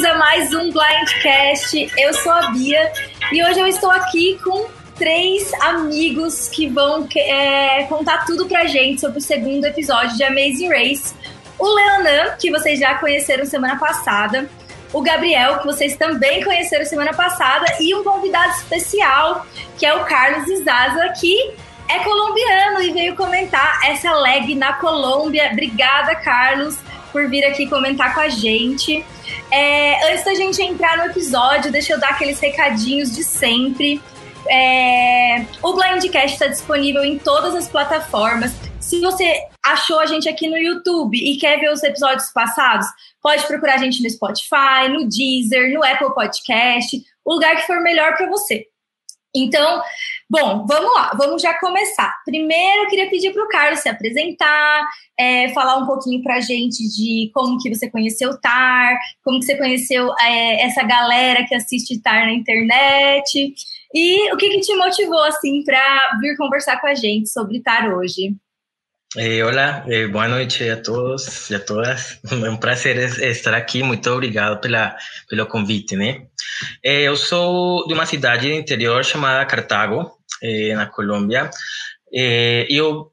bem-vindos a mais um Blindcast. Eu sou a Bia e hoje eu estou aqui com três amigos que vão é, contar tudo pra gente sobre o segundo episódio de Amazing Race. O Leonan, que vocês já conheceram semana passada, o Gabriel, que vocês também conheceram semana passada, e um convidado especial, que é o Carlos Izaza, que é colombiano e veio comentar essa leg na Colômbia. Obrigada, Carlos, por vir aqui comentar com a gente. É, antes da gente entrar no episódio, deixa eu dar aqueles recadinhos de sempre. É, o Blindcast está disponível em todas as plataformas. Se você achou a gente aqui no YouTube e quer ver os episódios passados, pode procurar a gente no Spotify, no Deezer, no Apple Podcast, o lugar que for melhor para você. Então, bom, vamos lá, vamos já começar. Primeiro, eu queria pedir para o Carlos se apresentar, é, falar um pouquinho para a gente de como que você conheceu TAR, como que você conheceu é, essa galera que assiste TAR na internet, e o que, que te motivou, assim, para vir conversar com a gente sobre TAR hoje. Eh, hola, eh, noite a todos e a todas. É um prazer estar aqui. Muito obrigado pela, pelo convite, né? Eh, eu sou de uma cidade do interior chamada Cartago, eh, na Colômbia. Eh, eu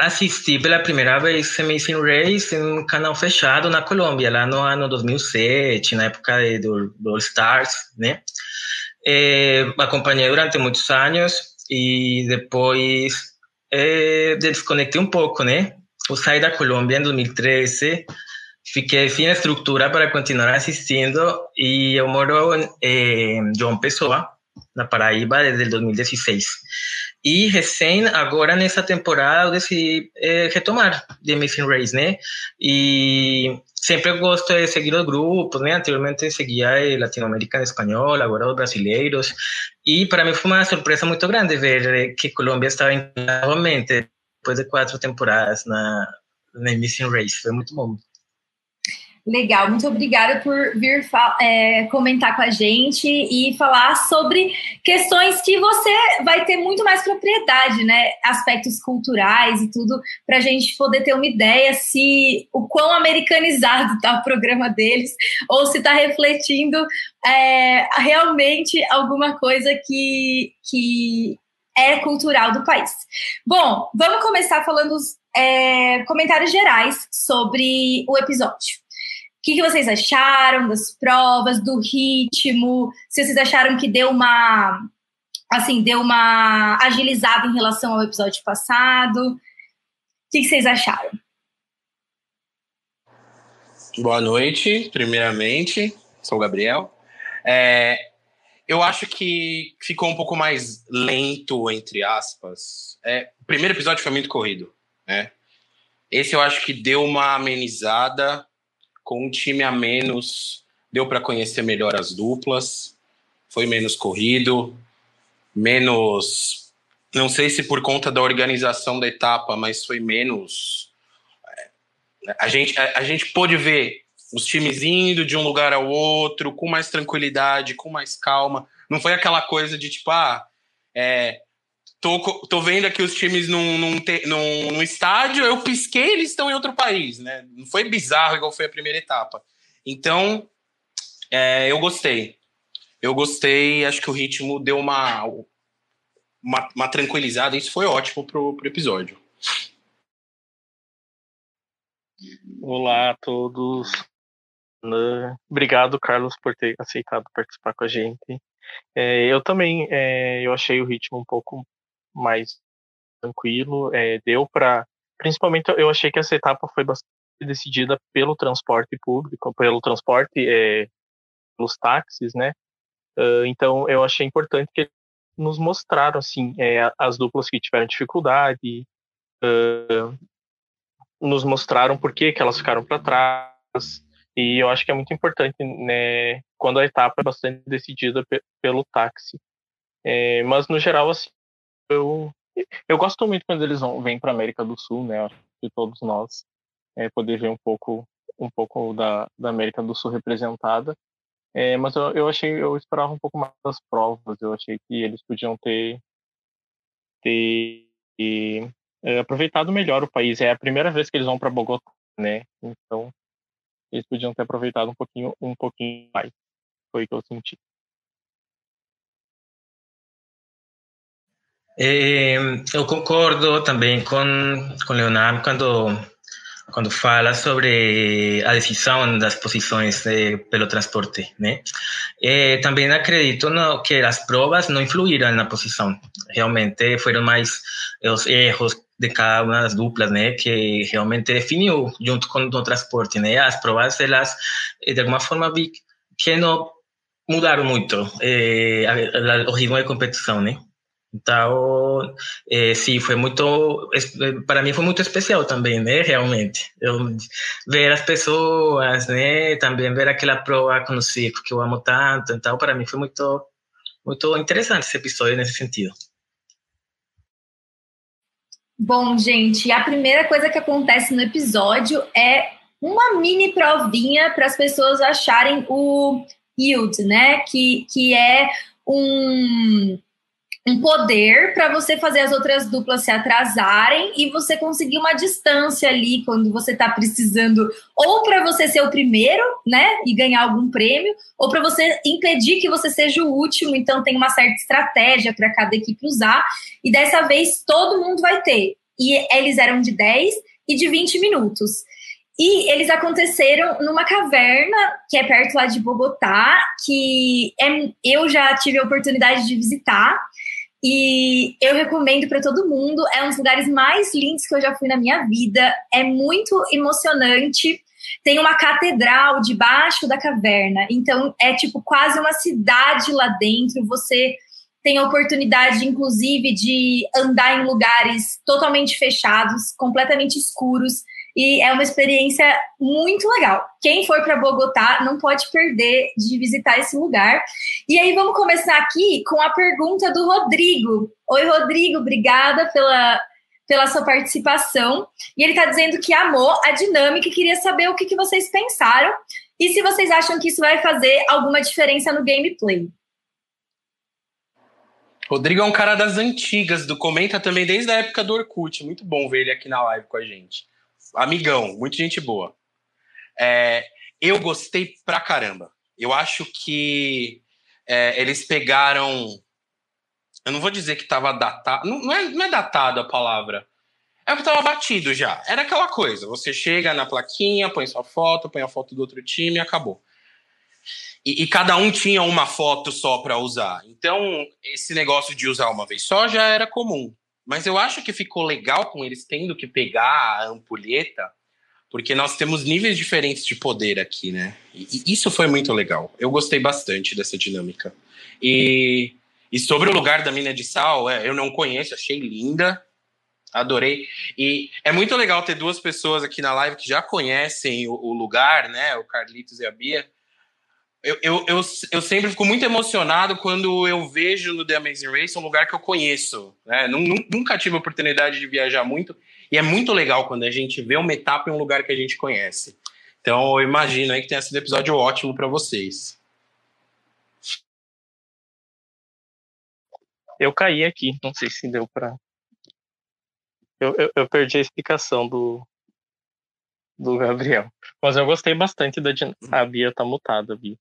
assisti pela primeira vez Amazing Race em um canal fechado na Colômbia, lá no ano 2007, na época do, do All Stars, né? Eh, acompanhei durante muitos anos e depois é, desconectei um pouco, né? Eu saí da Colômbia em 2013, fiquei sem estrutura para continuar assistindo e eu moro em João Pessoa, na Paraíba, desde 2016. E recém, agora nessa temporada, eu decidi é, retomar The Amazing Race, né? E sempre gosto de seguir os grupos, né? Anteriormente seguia Latinoamérica Espanhol, agora os brasileiros. E para mim foi uma surpresa muito grande ver que Colômbia estava novamente depois de quatro temporadas na, na Missing Race. Foi muito bom. Legal, muito obrigada por vir é, comentar com a gente e falar sobre questões que você vai ter muito mais propriedade, né? Aspectos culturais e tudo, para a gente poder ter uma ideia se o quão americanizado está o programa deles ou se está refletindo é, realmente alguma coisa que, que é cultural do país. Bom, vamos começar falando os é, comentários gerais sobre o episódio. O que, que, vocês acharam das provas, do ritmo? Se vocês acharam que deu uma assim, deu uma agilizada em relação ao episódio passado? O que, que vocês acharam? Boa noite, primeiramente. Sou o Gabriel. É, eu acho que ficou um pouco mais lento, entre aspas. É, o primeiro episódio foi muito corrido, né? Esse eu acho que deu uma amenizada com um time a menos, deu para conhecer melhor as duplas, foi menos corrido, menos. Não sei se por conta da organização da etapa, mas foi menos. É, a gente, a, a gente pôde ver os times indo de um lugar ao outro com mais tranquilidade, com mais calma. Não foi aquela coisa de tipo, ah, é, Tô, tô vendo aqui os times num, num, num, num estádio, eu pisquei, eles estão em outro país, né? Não foi bizarro igual foi a primeira etapa. Então, é, eu gostei. Eu gostei, acho que o ritmo deu uma, uma, uma tranquilizada, isso foi ótimo pro, pro episódio. Olá a todos. Obrigado, Carlos, por ter aceitado participar com a gente. É, eu também é, eu achei o ritmo um pouco mais tranquilo. É, deu para. Principalmente eu achei que essa etapa foi bastante decidida pelo transporte público, pelo transporte, é, pelos táxis, né? Uh, então eu achei importante que nos mostraram assim é, as duplas que tiveram dificuldade, uh, nos mostraram por que, que elas ficaram para trás. E eu acho que é muito importante, né, quando a etapa é bastante decidida pelo táxi. É, mas no geral, assim, eu, eu gosto muito quando eles vão, vêm para América do Sul, né? Que todos nós é, poder ver um pouco um pouco da, da América do Sul representada. É, mas eu, eu achei, eu esperava um pouco mais das provas. Eu achei que eles podiam ter, ter é, aproveitado melhor o país. É a primeira vez que eles vão para Bogotá, né? Então eles podiam ter aproveitado um pouquinho, um pouquinho mais. Foi o que eu senti. É, eu concordo também com, com Leonardo quando quando fala sobre a decisão das posições pelo transporte, né? E também acredito no, que as provas não influíram na posição. Realmente foram mais os erros de cada uma das duplas, né, que realmente definiu junto com o transporte, né? As provas elas de alguma forma vi que não mudaram muito eh, o ritmo de competição, né? Então, é, sim, foi muito, para mim foi muito especial também, né, realmente. Eu ver as pessoas, né, também ver aquela prova com o circo que eu amo tanto, então para mim foi muito, muito interessante esse episódio nesse sentido. Bom, gente, a primeira coisa que acontece no episódio é uma mini provinha para as pessoas acharem o yield, né, que, que é um um poder para você fazer as outras duplas se atrasarem e você conseguir uma distância ali quando você está precisando, ou para você ser o primeiro, né, e ganhar algum prêmio, ou para você impedir que você seja o último. Então tem uma certa estratégia para cada equipe usar, e dessa vez todo mundo vai ter. E eles eram de 10 e de 20 minutos. E eles aconteceram numa caverna que é perto lá de Bogotá, que é, eu já tive a oportunidade de visitar. E eu recomendo para todo mundo. É um dos lugares mais lindos que eu já fui na minha vida. É muito emocionante. Tem uma catedral debaixo da caverna. Então é tipo quase uma cidade lá dentro. Você tem a oportunidade, inclusive, de andar em lugares totalmente fechados, completamente escuros e é uma experiência muito legal. Quem for para Bogotá não pode perder de visitar esse lugar. E aí vamos começar aqui com a pergunta do Rodrigo. Oi, Rodrigo, obrigada pela, pela sua participação. E ele está dizendo que amou a dinâmica e queria saber o que, que vocês pensaram e se vocês acham que isso vai fazer alguma diferença no gameplay. Rodrigo é um cara das antigas, do Comenta também desde a época do Orkut. Muito bom ver ele aqui na live com a gente amigão, muita gente boa. É, eu gostei pra caramba. Eu acho que é, eles pegaram. Eu não vou dizer que tava datado. Não, não, é, não é datado a palavra. É que tava batido já. Era aquela coisa. Você chega na plaquinha, põe sua foto, põe a foto do outro time e acabou. E, e cada um tinha uma foto só para usar. Então, esse negócio de usar uma vez só já era comum. Mas eu acho que ficou legal com eles tendo que pegar a ampulheta, porque nós temos níveis diferentes de poder aqui, né? E, isso foi muito legal. Eu gostei bastante dessa dinâmica. E, e sobre o lugar da mina de sal, é, eu não conheço, achei linda. Adorei. E é muito legal ter duas pessoas aqui na live que já conhecem o, o lugar, né? O Carlitos e a Bia. Eu, eu, eu, eu, sempre fico muito emocionado quando eu vejo no The Amazing Race um lugar que eu conheço. Né? Nunca tive a oportunidade de viajar muito, e é muito legal quando a gente vê uma etapa em um lugar que a gente conhece. Então eu imagino aí que tenha sido um episódio ótimo para vocês. Eu caí aqui, não sei se deu para. Eu, eu, eu, perdi a explicação do, do Gabriel. Mas eu gostei bastante da. A Bia tá mutada, Bia.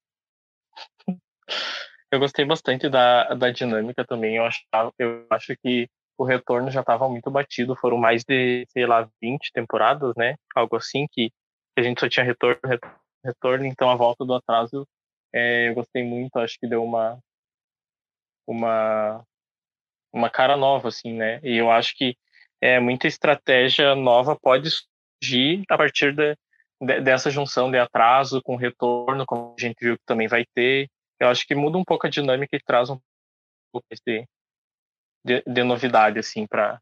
Eu gostei bastante da, da dinâmica também. Eu acho, eu acho que o retorno já estava muito batido. Foram mais de, sei lá, 20 temporadas, né? Algo assim, que a gente só tinha retorno, retorno, retorno. Então, a volta do atraso, é, eu gostei muito. Acho que deu uma, uma, uma cara nova, assim, né? E eu acho que é, muita estratégia nova pode surgir a partir de, de, dessa junção de atraso com retorno, como a gente viu que também vai ter eu acho que muda um pouco a dinâmica e traz um pouco de, de, de novidade assim para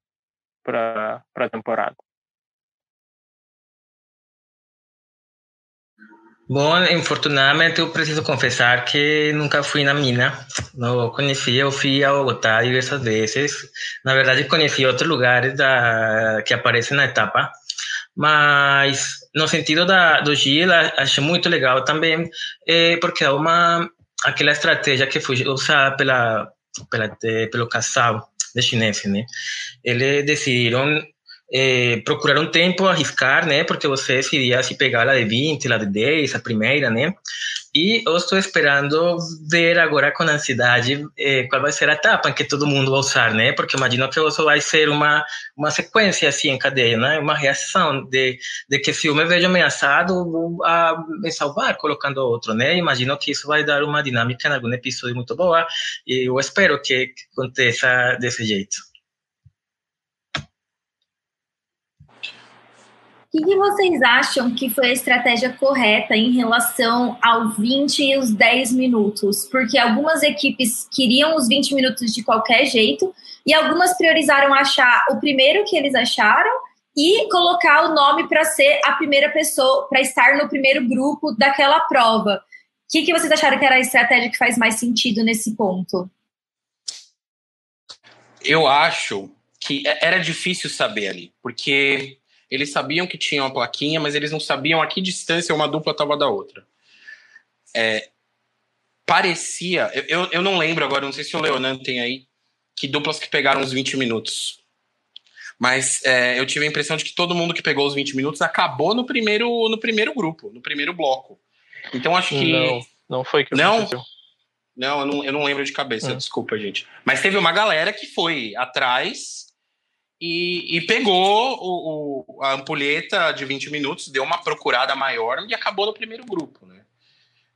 para a temporada. Bom, infortunadamente eu preciso confessar que nunca fui na mina. Não conheci, eu fui a Bogotá diversas vezes. Na verdade, conheci outros lugares da, que aparecem na etapa. Mas no sentido da, do Gil, achei muito legal também, é, porque é uma aquela estratégia que foi usada pela, pela, pelo casal de chineses, né? Eles decidiram é, procurar um tempo, arriscar, né? Porque você decidia se pegar a de 20, a de 10, a primeira, né? E eu estou esperando ver agora com ansiedade eh, qual vai ser a etapa em que todo mundo vai usar, né? Porque imagino que isso vai ser uma uma sequência assim em cadeia, né? Uma reação de, de que se eu me vejo ameaçado, a me salvar colocando outro, né? Imagino que isso vai dar uma dinâmica em algum episódio muito boa e eu espero que aconteça desse jeito. O que, vocês acham que foi a estratégia correta em relação ao 20 e os 10 minutos? Porque algumas equipes queriam os 20 minutos de qualquer jeito e algumas priorizaram achar o primeiro que eles acharam e colocar o nome para ser a primeira pessoa, para estar no primeiro grupo daquela prova. O que, que vocês acharam que era a estratégia que faz mais sentido nesse ponto? Eu acho que é, era difícil saber ali, porque eles sabiam que tinha uma plaquinha, mas eles não sabiam a que distância uma dupla estava da outra. É, parecia, eu, eu não lembro agora, não sei se o Leonan tem aí, que duplas que pegaram os 20 minutos. Mas é, eu tive a impressão de que todo mundo que pegou os 20 minutos acabou no primeiro, no primeiro grupo, no primeiro bloco. Então acho que. Não, não foi que Não, aconteceu. não eu, não, eu não lembro de cabeça, hum. desculpa, gente. Mas teve uma galera que foi atrás e, e pegou o, o, a ampulheta de 20 minutos, deu uma procurada maior e acabou no primeiro grupo, né?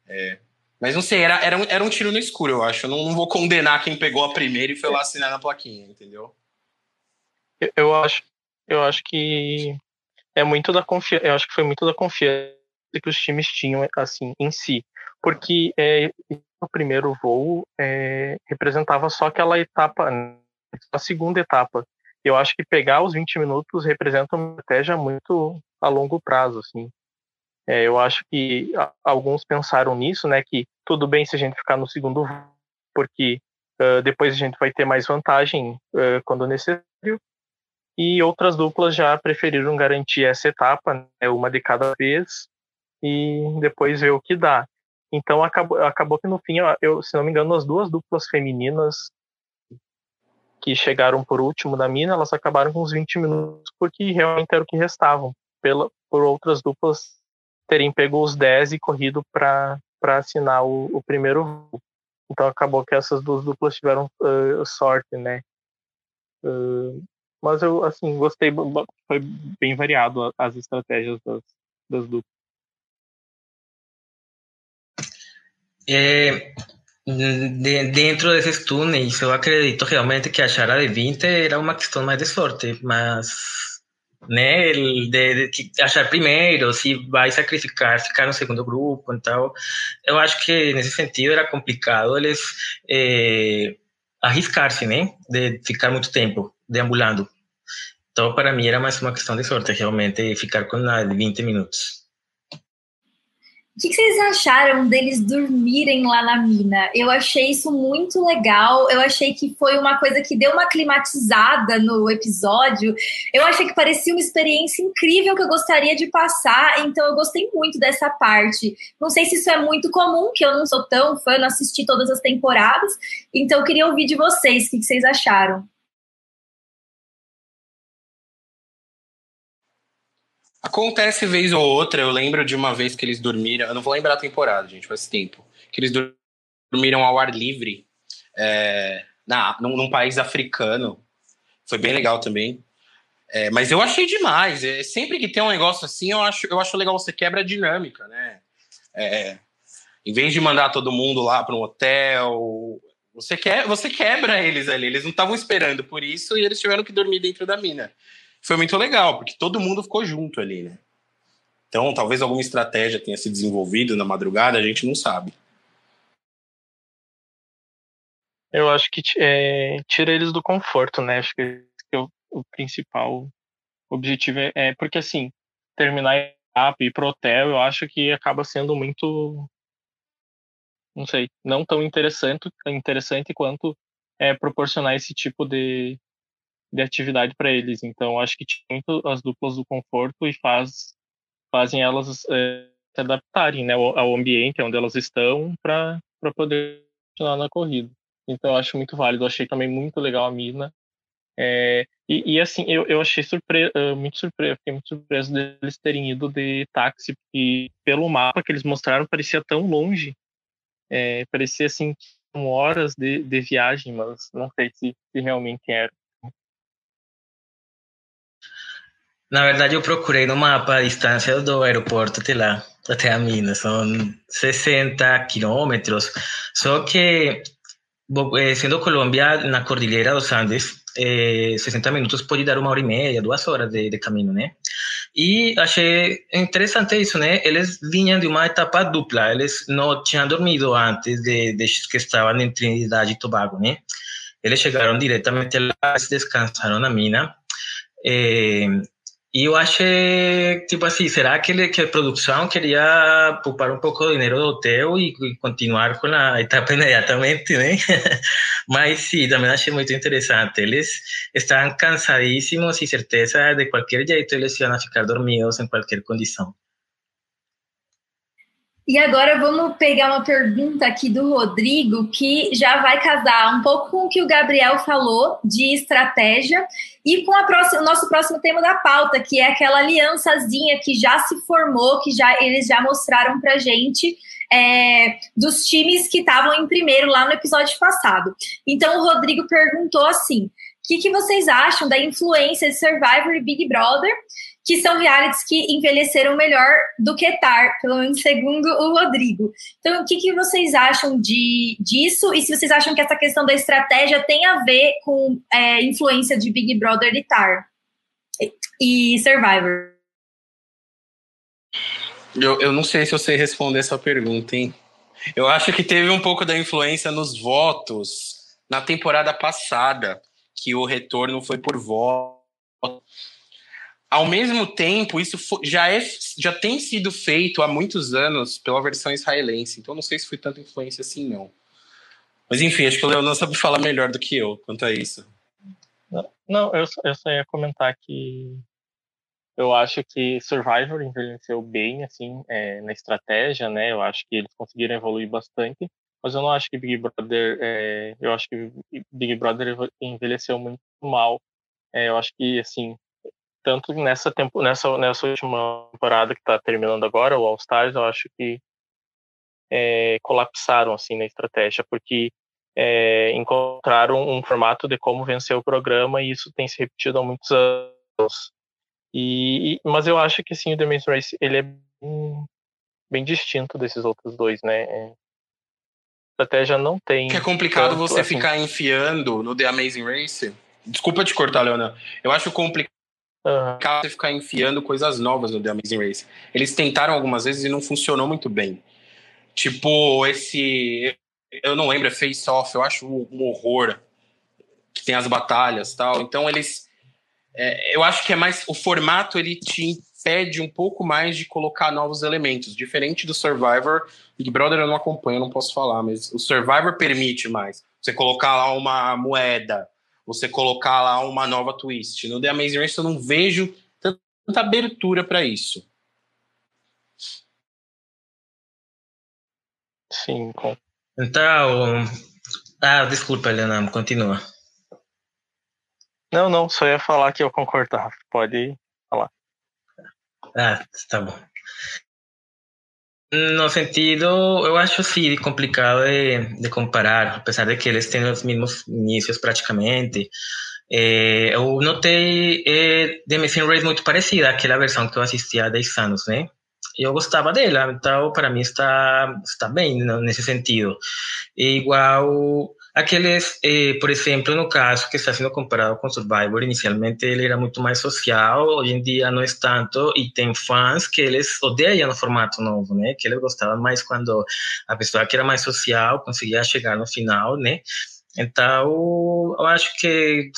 É, mas não sei, era, era, um, era um tiro no escuro, eu acho. Eu não, não vou condenar quem pegou a primeira e foi lá assinar na plaquinha, entendeu? Eu, eu acho, eu acho que é muito da confiança. Eu acho que foi muito da confiança que os times tinham assim em si, porque é, o primeiro voo é, representava só aquela etapa, a segunda etapa eu acho que pegar os 20 minutos representa uma estratégia muito a longo prazo, assim. É, eu acho que alguns pensaram nisso, né, que tudo bem se a gente ficar no segundo, porque uh, depois a gente vai ter mais vantagem uh, quando necessário. E outras duplas já preferiram garantir essa etapa, né, uma de cada vez, e depois ver o que dá. Então acabou, acabou que no fim, eu, se não me engano, as duas duplas femininas que chegaram por último da mina, elas acabaram com uns 20 minutos, porque realmente era o que restavam, pela, por outras duplas terem pego os 10 e corrido para assinar o, o primeiro voo. Então acabou que essas duas duplas tiveram uh, sorte, né? Uh, mas eu, assim, gostei, foi bem variado as estratégias das, das duplas. É, de, dentro desses túneis, eu acredito realmente que achar a de 20 era uma questão mais de sorte, mas né, de, de, achar primeiro, se vai sacrificar, ficar no segundo grupo, então eu acho que nesse sentido era complicado eles é, arriscar-se, né, de ficar muito tempo deambulando. Então, para mim era mais uma questão de sorte, realmente, ficar com a de 20 minutos. O que vocês acharam deles dormirem lá na mina? Eu achei isso muito legal. Eu achei que foi uma coisa que deu uma climatizada no episódio. Eu achei que parecia uma experiência incrível que eu gostaria de passar. Então eu gostei muito dessa parte. Não sei se isso é muito comum, que eu não sou tão fã, não assisti todas as temporadas. Então eu queria ouvir de vocês o que vocês acharam. Acontece vez ou outra, eu lembro de uma vez que eles dormiram, eu não vou lembrar a temporada, gente, faz tempo, que eles dormiram ao ar livre é, na, num, num, país africano. Foi bem legal também. É, mas eu achei demais. É, sempre que tem um negócio assim, eu acho, eu acho legal você quebra a dinâmica, né? É, em vez de mandar todo mundo lá para um hotel, você, quer, você quebra eles ali. Eles não estavam esperando por isso e eles tiveram que dormir dentro da mina foi muito legal, porque todo mundo ficou junto ali, né? Então, talvez alguma estratégia tenha se desenvolvido na madrugada, a gente não sabe. Eu acho que é, tira eles do conforto, né? Acho que é o, o principal objetivo é, é, porque assim terminar a e ir pro hotel, eu acho que acaba sendo muito, não sei, não tão interessante, interessante quanto é, proporcionar esse tipo de, de atividade para eles. Então, acho que tinha muito as duplas do conforto e faz, fazem elas é, se adaptarem né, ao, ambiente onde elas estão para poder continuar na corrida. Então, acho muito válido. Achei também muito legal a mina. É, e, e, assim, eu, eu achei surpre ah, muito surpreso, fiquei muito surpreso deles terem ido de táxi, porque pelo mapa que eles mostraram parecia tão longe. É, parecia assim, horas de, de viagem, mas não sei se, se realmente era. Na verdade, eu procurei no mapa a distância do aeroporto até lá, até a mina. São 60 quilômetros. Só que, eh, sendo Colômbia na Cordilheira dos Andes, eh, 60 minutos pode dar uma hora e meia, duas horas de, de caminho, né? E achei interessante isso, né? Eles vinham de uma etapa dupla. Eles não tinham dormido antes de, de que estavam em Trinidade e Tobago, né? Eles chegaram diretamente lá, descansaram na mina. Eh, e eu achei, tipo assim, será que, ele, que a produção queria poupar um pouco de dinheiro do hotel e, continuar com a etapa imediatamente, né? Mas sim, também achei muito interessante. Eles estavam cansadíssimos e certeza de qualquer jeito eles iam ficar dormidos em qualquer condição. E agora vamos pegar uma pergunta aqui do Rodrigo, que já vai casar um pouco com o que o Gabriel falou de estratégia e com próxima, o nosso próximo tema da pauta, que é aquela aliançazinha que já se formou, que já eles já mostraram pra gente. É, dos times que estavam em primeiro lá no episódio passado. Então o Rodrigo perguntou assim: o que, que vocês acham da influência de Survivor e Big Brother que são realities que envelheceram melhor do que Tar, pelo menos segundo o Rodrigo. Então, o que, que vocês acham de, disso? E se vocês acham que essa questão da estratégia tem a ver com é, influência de Big Brother e Tar e Survivor? Eu, eu não sei se eu sei responder essa pergunta, hein? Eu acho que teve um pouco da influência nos votos na temporada passada, que o retorno foi por voto ao mesmo tempo, isso já, é, já tem sido feito há muitos anos pela versão israelense, então não sei se foi tanta influência assim, não. Mas enfim, acho que o Leonardo sabe falar melhor do que eu quanto a isso. Não, eu, eu só ia comentar que eu acho que Survivor envelheceu bem, assim, é, na estratégia, né? Eu acho que eles conseguiram evoluir bastante, mas eu não acho que Big Brother, é, eu acho que Big Brother envelheceu muito mal. É, eu acho que, assim, tanto nessa tempo nessa nessa última temporada que está terminando agora o All Stars eu acho que é, colapsaram assim na estratégia porque é, encontraram um formato de como vencer o programa e isso tem se repetido há muitos anos. E, mas eu acho que sim o The Maze Race ele é bem, bem distinto desses outros dois né? É, estratégia não tem que é complicado tanto, você assim, ficar enfiando no The Amazing Race. Desculpa te cortar Leona. Eu acho complicado Uhum. Você ficar enfiando coisas novas no The Amazing Race. Eles tentaram algumas vezes e não funcionou muito bem. Tipo, esse. Eu não lembro, é Face Off, eu acho um horror. Que tem as batalhas tal. Então eles. É, eu acho que é mais. O formato ele te impede um pouco mais de colocar novos elementos. Diferente do Survivor. Big Brother eu não acompanho, não posso falar, mas o Survivor permite mais. Você colocar lá uma moeda, você colocar lá uma nova twist. No The Amazing Race eu não vejo tanta abertura para isso. Sim. Com... Então, ah, desculpa, Helena, continua. Não, não, só ia falar que eu concordava. Pode falar. Ah, tá bom. No sentido, eu acho sim complicado de, de, comparar, apesar de que eles têm os mesmos inícios praticamente. É, eu notei é, The Missing Race muito parecida àquela versão que eu assisti há 10 anos, né? Eu gostava dela, então para mim está, está bem nesse sentido. E igual Aqueles, eh, por exemplo, no caso que está sendo comparado com Survivor, inicialmente ele era muito mais social, hoje em dia não é tanto, e tem fãs que eles odeiam o formato novo, né? Que eles gostavam mais quando a pessoa que era mais social conseguia chegar no final, né? Então, eu acho que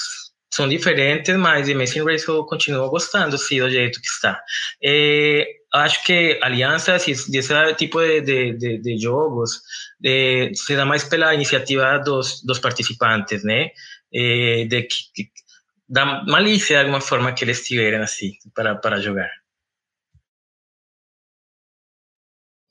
são diferentes, mas Amazing Race eu continuo gostando, sim, do jeito que está. É, acho que alianças desse tipo de, de, de jogos de, se dá mais pela iniciativa dos, dos participantes, né? É, de, que, da malícia de alguma forma que eles tiverem assim para, para jogar.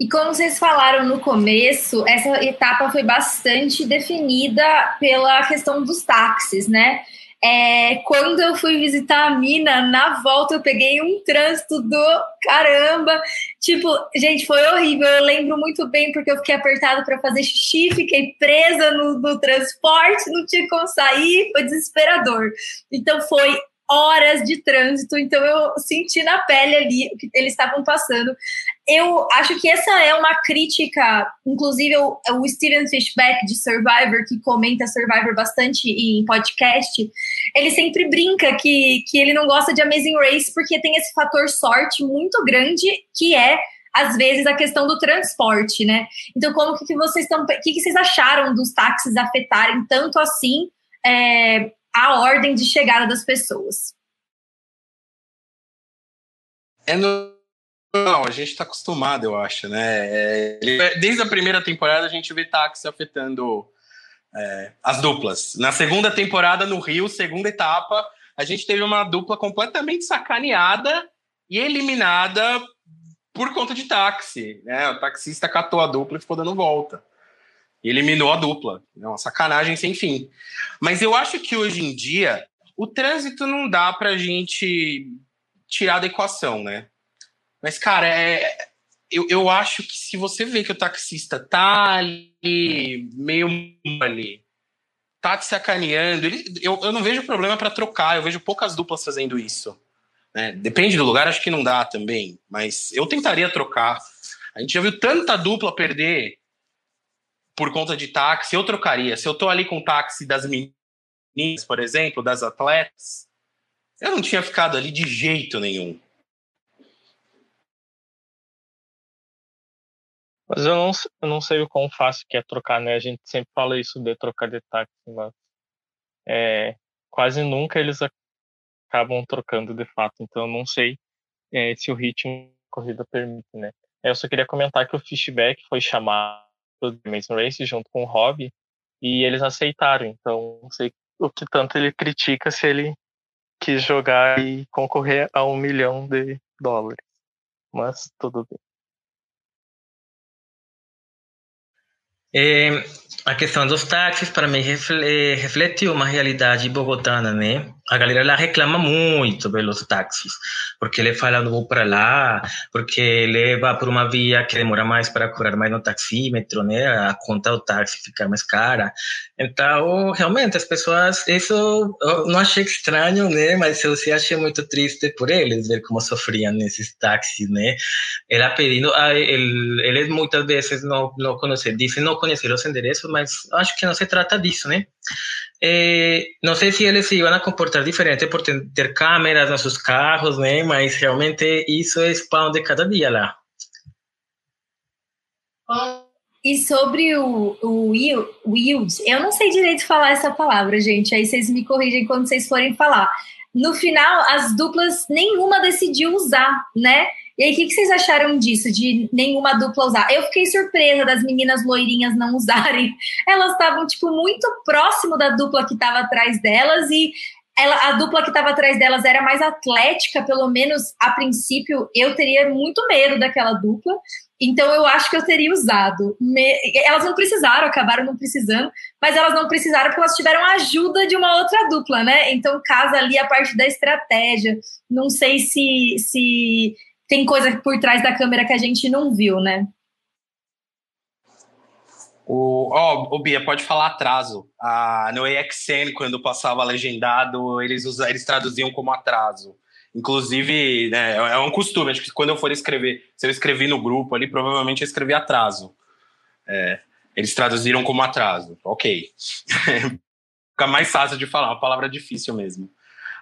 E como vocês falaram no começo, essa etapa foi bastante definida pela questão dos táxis, né? É, quando eu fui visitar a mina, na volta eu peguei um trânsito do caramba. Tipo, gente, foi horrível. Eu lembro muito bem porque eu fiquei apertada para fazer xixi, fiquei presa no, no transporte, não tinha como sair, foi desesperador. Então foi horas de trânsito, então eu senti na pele ali o que eles estavam passando. Eu acho que essa é uma crítica, inclusive o, Steven Fishback de Survivor, que comenta Survivor bastante em podcast, ele sempre brinca que, que ele não gosta de Amazing Race porque tem esse fator sorte muito grande que é às vezes a questão do transporte, né? Então, como que, que vocês estão, o que, que vocês acharam dos táxis afetarem tanto assim é, a ordem de chegada das pessoas. É no... Não, a gente está acostumado, eu acho, né? É... Desde a primeira temporada a gente vê táxi afetando é, as duplas. Na segunda temporada, no Rio, segunda etapa, a gente teve uma dupla completamente sacaneada e eliminada por conta de táxi. Né? O taxista catou a dupla e ficou dando volta eliminou a dupla. É uma sacanagem sem fim. Mas eu acho que hoje em dia o trânsito não dá pra gente tirar da equação, né? Mas, cara, é, eu, eu acho que se você vê que o taxista tá ali, meio ali, tá te sacaneando, ele, eu, eu não vejo problema para trocar, eu vejo poucas duplas fazendo isso. Né? Depende do lugar, acho que não dá também, mas eu tentaria trocar. A gente já viu tanta dupla perder por conta de táxi, eu trocaria. Se eu tô ali com o táxi das meninas, por exemplo, das atletas, eu não tinha ficado ali de jeito nenhum. Mas eu não, eu não sei o quão fácil que é trocar, né? A gente sempre fala isso de trocar de táxi, mas é, quase nunca eles acabam trocando de fato. Então eu não sei é, se o ritmo da corrida permite, né? Eu só queria comentar que o Fishback foi chamado do Amazing Race junto com o Rob e eles aceitaram. Então, não sei o que tanto ele critica se ele quis jogar e concorrer a um milhão de dólares. Mas tudo bem. É, a questão dos táxis, para mim, refletiu uma realidade bogotana, né? A galera ela reclama muito pelos táxis, porque ele fala, vou para lá, porque leva por uma via que demora mais para cobrar mais no taxímetro, né? A conta do táxi fica mais cara. Então, realmente, as pessoas, isso eu não achei estranho, né? Mas eu sim achei muito triste por eles, ver como sofriam nesses táxis, né? Ela pedindo, ele, ele muitas vezes não, não conhece, dizem não conhecer os endereços, mas acho que não se trata disso, né? É, não sei se eles se iam a comportar diferente por ter câmeras nos seus carros, né? Mas realmente isso é pão de cada dia lá. E sobre o, o Wild, eu não sei direito falar essa palavra, gente. Aí vocês me corrigem quando vocês forem falar. No final, as duplas, nenhuma decidiu usar, né? E aí, o que, que, vocês acharam disso, de nenhuma dupla usar? Eu fiquei surpresa das meninas loirinhas não usarem. Elas estavam, tipo, muito próximo da dupla que estava atrás delas e ela, a dupla que estava atrás delas era mais atlética, pelo menos a princípio. Eu teria muito medo daquela dupla. Então eu acho que eu teria usado. Me... Elas não precisaram, acabaram não precisando, mas elas não precisaram porque elas tiveram a ajuda de uma outra dupla, né? Então casa ali a parte da estratégia. Não sei se, se tem coisa por trás da câmera que a gente não viu, né? O, oh, o Bia, pode falar atraso. Ah, no EXN, quando passava legendado, eles, eles traduziam como atraso. Inclusive, né, é, é um costume. Acho que quando eu for escrever, se eu escrevi no grupo ali, provavelmente eu escrevi atraso. É, eles traduziram como atraso. Ok. Fica mais fácil de falar, uma palavra difícil mesmo.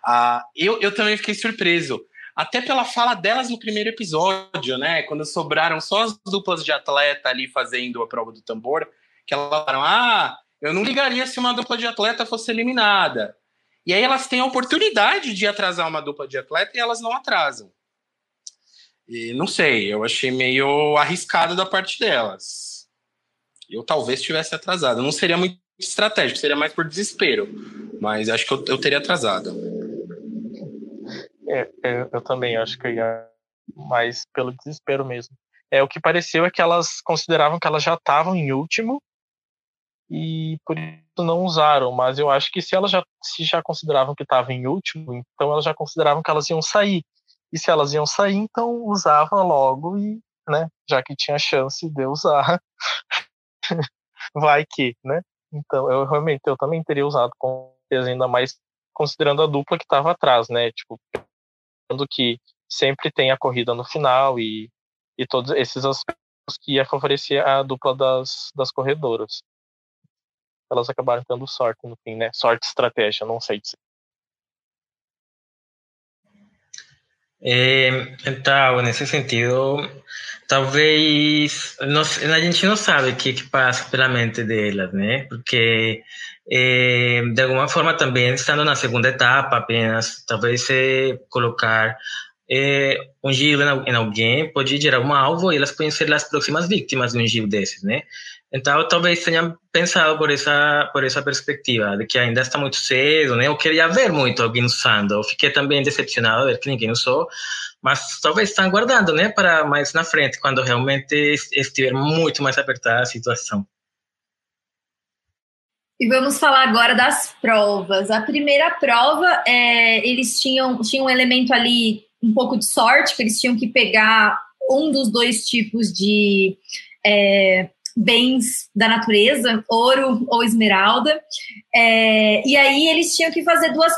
Ah, eu, eu também fiquei surpreso até pela fala delas no primeiro episódio, né? Quando sobraram só as duplas de atleta ali fazendo a prova do tambor, que elas falaram: ah, eu não ligaria se uma dupla de atleta fosse eliminada. E aí elas têm a oportunidade de atrasar uma dupla de atleta e elas não atrasam. E não sei, eu achei meio arriscado da parte delas. Eu talvez tivesse atrasado. Não seria muito estratégico, seria mais por desespero. Mas acho que eu, eu teria atrasado. É, é, eu também acho que ia mais pelo desespero mesmo. É, o que pareceu é que elas consideravam que elas já estavam em último e por isso não usaram. Mas eu acho que se elas já, se já consideravam que estavam em último, então elas já consideravam que elas iam sair. E se elas iam sair, então usava logo e, né, já que tinha chance de usar, vai que, né? Então, eu realmente eu também teria usado com certeza, ainda mais considerando a dupla que estava atrás, né? Tipo, pensando que sempre tem a corrida no final e, e todos esses aspectos que ia favorecer a dupla das, das corredoras. Elas acabaram tendo sorte no fim, né? Sorte estratégia, não sei dizer. Então, nesse sentido, talvez nós, a gente não sabe o que, que passa pela mente delas, né? Porque eh, de alguma forma também estando na segunda etapa apenas, talvez se colocar eh, um giro em alguém pode gerar um alvo e elas podem ser as próximas vítimas de um giro desses, né? Então, talvez tenha pensado por essa por essa perspectiva de que ainda está muito cedo, né? Eu queria ver muito alguém usando. Eu fiquei também decepcionado de ver que ninguém usou, mas talvez estão guardando, né, para mais na frente, quando realmente estiver muito mais apertada a situação. E vamos falar agora das provas. A primeira prova, é, eles tinham, tinham um elemento ali, um pouco de sorte, que eles tinham que pegar um dos dois tipos de é, bens da natureza, ouro ou esmeralda. É, e aí eles tinham que fazer duas.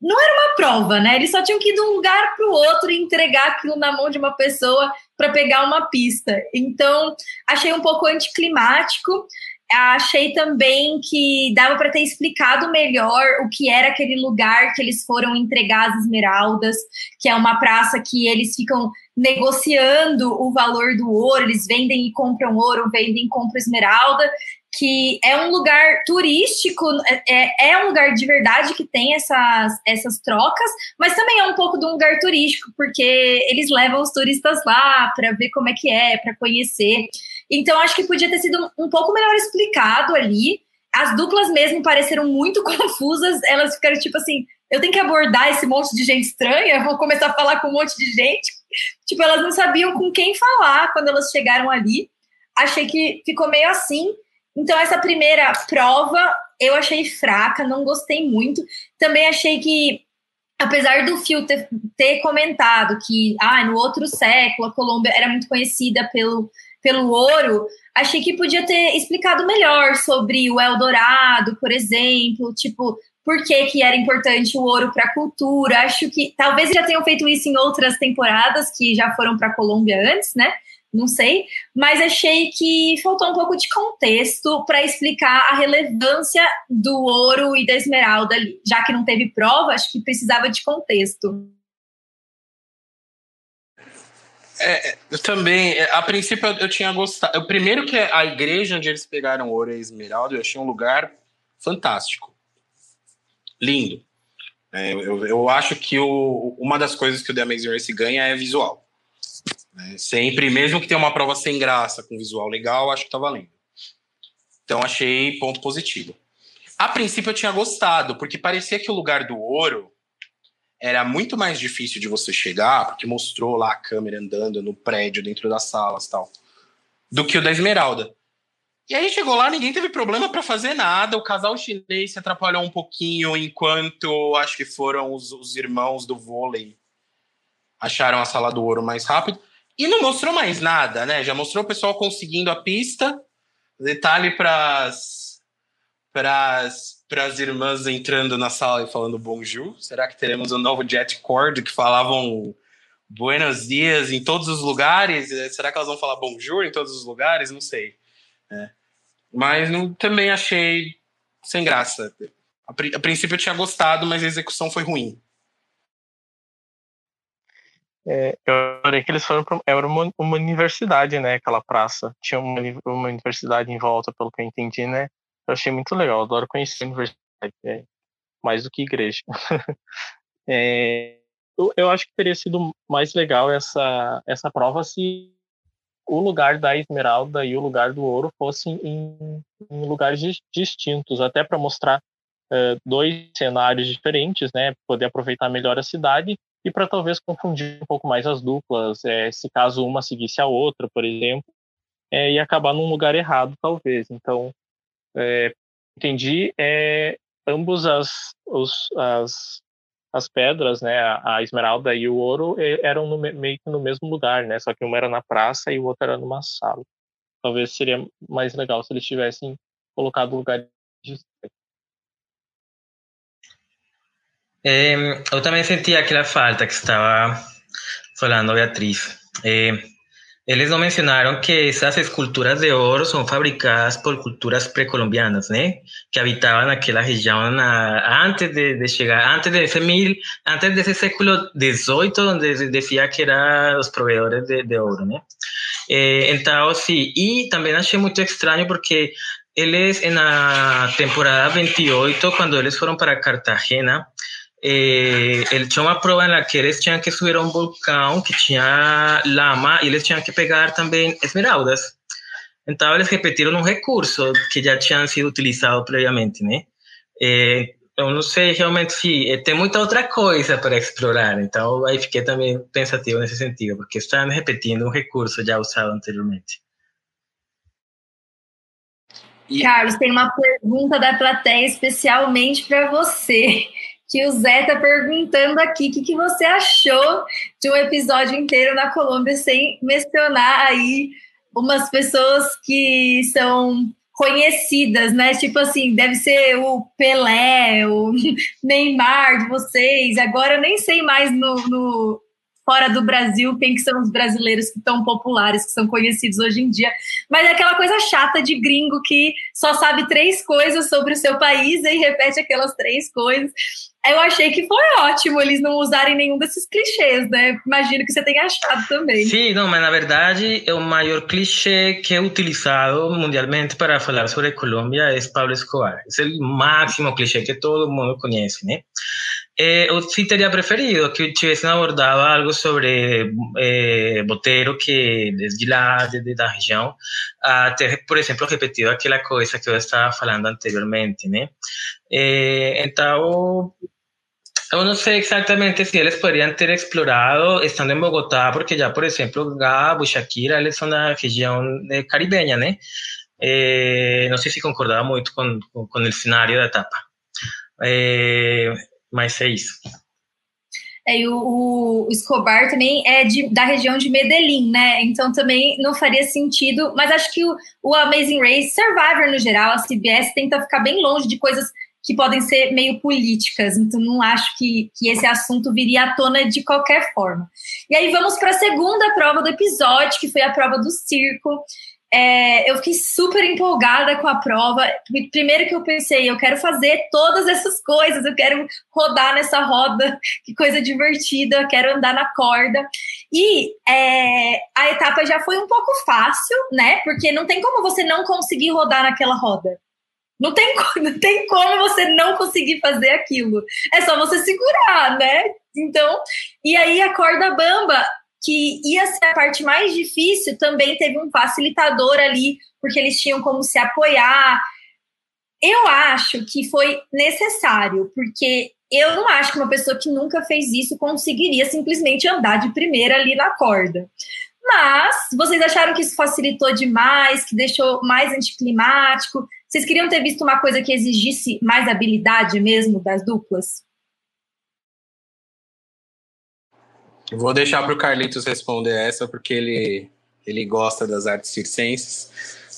Não era uma prova, né? Eles só tinham que ir de um lugar para o outro e entregar aquilo na mão de uma pessoa para pegar uma pista. Então, achei um pouco anticlimático achei também que dava para ter explicado melhor o que era aquele lugar que eles foram entregar as esmeraldas, que é uma praça que eles ficam negociando o valor do ouro, eles vendem e compram ouro, vendem e compram esmeralda, que é um lugar turístico, é, é um lugar de verdade que tem essas, essas trocas, mas também é um pouco de um lugar turístico, porque eles levam os turistas lá para ver como é que é, para conhecer. Então, acho que podia ter sido um pouco melhor explicado ali. As duplas mesmo pareceram muito confusas. Elas ficaram tipo assim: eu tenho que abordar esse monte de gente estranha, vou começar a falar com um monte de gente. Tipo, elas não sabiam com quem falar quando elas chegaram ali. Achei que ficou meio assim. Então, essa primeira prova eu achei fraca, não gostei muito. Também achei que, apesar do Phil ter, ter comentado que ah, no outro século a Colômbia era muito conhecida pelo pelo ouro, achei que podia ter explicado melhor sobre o Eldorado, por exemplo, tipo, por que, que era importante o ouro para a cultura. Acho que talvez já tenham feito isso em outras temporadas que já foram para a Colômbia antes, né? Não sei, mas achei que faltou um pouco de contexto para explicar a relevância do ouro e da esmeralda ali. Já que não teve prova, acho que precisava de contexto. É, eu também, é, a princípio eu, eu tinha gostado. O primeiro que é a igreja onde eles pegaram ouro e esmeralda, eu achei um lugar fantástico. Lindo. É, eu, eu acho que o, uma das coisas que o The Amazing Race ganha é visual. É, sempre, mesmo que tenha uma prova sem graça, com visual legal, acho que tá valendo. Então achei ponto positivo. A princípio eu tinha gostado, porque parecia que o lugar do ouro era muito mais difícil de você chegar, porque mostrou lá a câmera andando no prédio, dentro das salas tal, do que o da Esmeralda. E aí chegou lá, ninguém teve problema para fazer nada. O casal chinês se atrapalhou um pouquinho, enquanto acho que foram os, os irmãos do vôlei acharam a sala do ouro mais rápido. E não mostrou mais nada, né? Já mostrou o pessoal conseguindo a pista. Detalhe para as para as irmãs entrando na sala e falando bonjour? Será que teremos um novo jet cord que falavam buenos dias em todos os lugares? Será que elas vão falar bonjour em todos os lugares? Não sei. É. Mas não, também achei sem graça. A, a, princípio eu tinha gostado, mas a execução foi ruim. É, eu adorei que eles foram para era uma, uma, universidade, né? Aquela praça. Tinha uma, uma universidade em volta, pelo que eu entendi, né? Eu achei muito legal, adoro conhecer a universidade, é, mais do que igreja. é, eu, eu, acho que teria sido mais legal essa, essa prova se o lugar da esmeralda e o lugar do ouro fossem em, em lugares distintos, até para mostrar é, dois cenários diferentes, né? Poder aproveitar melhor a cidade e para talvez confundir um pouco mais as duplas, é, se caso uma seguisse a outra, por exemplo, é, e acabar num lugar errado, talvez. Então, é, entendi, é, ambos as, os, as, as pedras, né, a, a, esmeralda e o ouro, eram no, meio que no mesmo lugar, né, só que uma era na praça e o outro era numa sala. Talvez seria mais legal se eles tivessem colocado lugar de Eh, eu também senti aquela falta que estava falando Beatriz. Eh, Ellos no mencionaron que esas esculturas de oro son fabricadas por culturas precolombianas, ¿no? que habitaban aquella región antes de, llegar, antes de ese mil, antes de ese século XVIII, donde decía que eran los proveedores de, oro. ¿no? Eh, entonces, sí, y también achei muy extraño porque es en la temporada 28, cuando ellos fueron para Cartagena, eh, ele tinha uma prova na que eles tinham que subir a um vulcão que tinha lama e eles tinham que pegar também esmeraldas. Então eles repetiram um recurso que já tinha sido utilizado previamente, né? É, eu não sei realmente se é, tem muita outra coisa para explorar, então aí fiquei também pensativo nesse sentido, porque estão repetindo um recurso já usado anteriormente. Carlos, tem uma pergunta da plateia especialmente para você que o Zé tá perguntando aqui o que, que você achou de um episódio inteiro na Colômbia sem mencionar aí umas pessoas que são conhecidas, né? Tipo assim, deve ser o Pelé, o Neymar de vocês. Agora eu nem sei mais no, no fora do Brasil quem que são os brasileiros que estão populares, que são conhecidos hoje em dia. Mas é aquela coisa chata de gringo que só sabe três coisas sobre o seu país e repete aquelas três coisas. Eu achei que foi ótimo eles não usarem nenhum desses clichês, né? Imagino que você tenha achado também. Sim, não, mas na verdade o maior clichê que é utilizado mundialmente para falar sobre Colômbia é Pablo Escobar. É o máximo clichê que todo mundo conhece, né? Eh, eu sim teria preferido que tivessem abordado algo sobre eh, Botero, que desde lá, desde a região, até, por exemplo, repetido aquela coisa que eu estava falando anteriormente, né? Eh, então, eu não sei exatamente se eles poderiam ter explorado estando em Bogotá, porque já, por exemplo, Gabo, Shakira, eles são da região caribenha, né? Eh, não sei se concordava muito com, com, com o cenário da etapa. Eh, mas é isso. É, e o, o, Escobar também é de, da região de Medellín, né? Então também não faria sentido. Mas acho que o, o Amazing Race, Survivor no geral, a CBS tenta ficar bem longe de coisas que podem ser meio políticas, então não acho que, que esse assunto viria à tona de qualquer forma. E aí vamos para a segunda prova do episódio, que foi a prova do circo. É, eu fiquei super empolgada com a prova. Primeiro que eu pensei, eu quero fazer todas essas coisas, eu quero rodar nessa roda, que coisa divertida, eu quero andar na corda. E é, a etapa já foi um pouco fácil, né? Porque não tem como você não conseguir rodar naquela roda. Não tem, não tem como você não conseguir fazer aquilo. É só você segurar, né? Então, e aí a corda bamba, que ia ser a parte mais difícil, também teve um facilitador ali, porque eles tinham como se apoiar. Eu acho que foi necessário, porque eu não acho que uma pessoa que nunca fez isso conseguiria simplesmente andar de primeira ali na corda. Mas vocês acharam que isso facilitou demais, que deixou mais anticlimático? Vocês queriam ter visto uma coisa que exigisse mais habilidade mesmo das duplas? Vou deixar para o Carlitos responder essa, porque ele, ele gosta das artes circenses.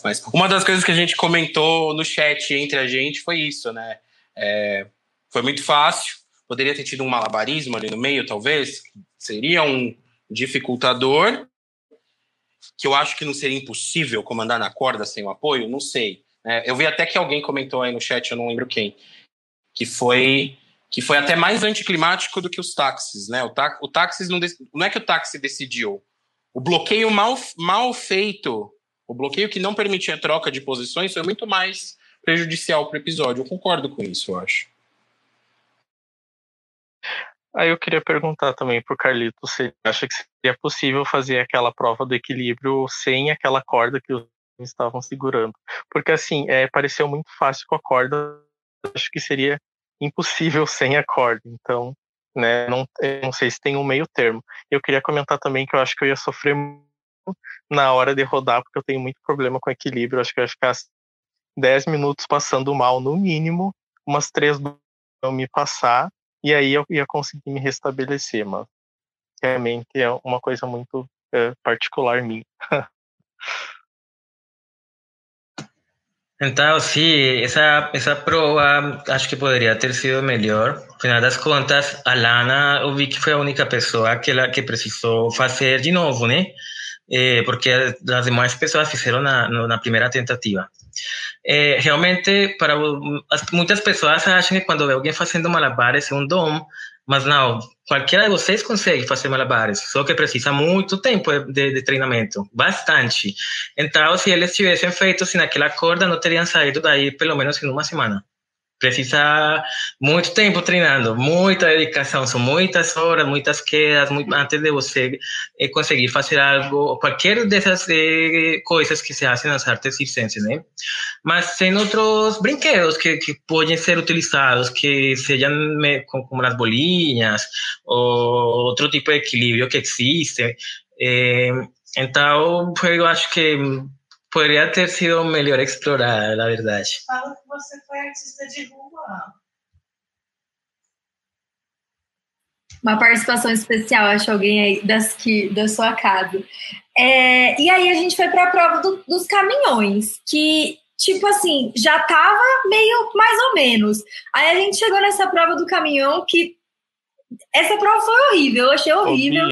Mas uma das coisas que a gente comentou no chat entre a gente foi isso, né? É, foi muito fácil. Poderia ter tido um malabarismo ali no meio, talvez. Seria um dificultador que eu acho que não seria impossível comandar na corda sem o apoio, não sei. É, eu vi até que alguém comentou aí no chat, eu não lembro quem, que foi que foi até mais anticlimático do que os táxis, né? O, tá, o táxi não, não é que o táxi decidiu. O bloqueio mal, mal feito, o bloqueio que não permitia troca de posições foi muito mais prejudicial para o episódio. Eu concordo com isso, eu acho. Aí eu queria perguntar também para o Carlito ele acha que seria possível fazer aquela prova do equilíbrio sem aquela corda que os estavam segurando. Porque assim, é, pareceu muito fácil com a corda, acho que seria impossível sem a corda. Então, né, não, não sei se tem um meio termo. Eu queria comentar também que eu acho que eu ia sofrer na hora de rodar, porque eu tenho muito problema com equilíbrio, acho que eu ia ficar 10 minutos passando mal no mínimo, umas três eu me passar, e aí eu ia conseguir me restabelecer, mas realmente é uma coisa muito é, particular minha. Então, sim, essa, essa prova acho que poderia ter sido melhor. Afinal das contas, a Lana, eu vi que foi a única pessoa que, ela, que precisou fazer de novo, né? Eh, porque as demais pessoas fizeram na, na primeira tentativa. Eh, realmente, para muitas pessoas acham que quando vê alguém fazendo malabares é um dom, mas não, qualquer de vocês consegue fazer malabares, só que precisa muito tempo de, de, treinamento, bastante. Então, se eles tivessem feito assim naquela corda, não teriam saído daí pelo menos em uma semana precisa muito tempo treinando, muita dedicação, são muitas horas, muitas quedas, muito, antes de você eh, conseguir fazer algo, qualquer dessas eh, coisas que se fazem nas artes circenses, né? Mas tem outros brinquedos que, que podem ser utilizados, que sejam como as bolinhas, ou outro tipo de equilíbrio que existe. Eh, então, eu acho que Poderia ter sido melhor explorada, na verdade. Fala que você foi artista de rua. Uma participação especial, acho alguém aí das que, da sua casa. É, e aí a gente foi para a prova do, dos caminhões, que, tipo assim, já tava meio mais ou menos. Aí a gente chegou nessa prova do caminhão que. Essa prova foi horrível, eu achei horrível.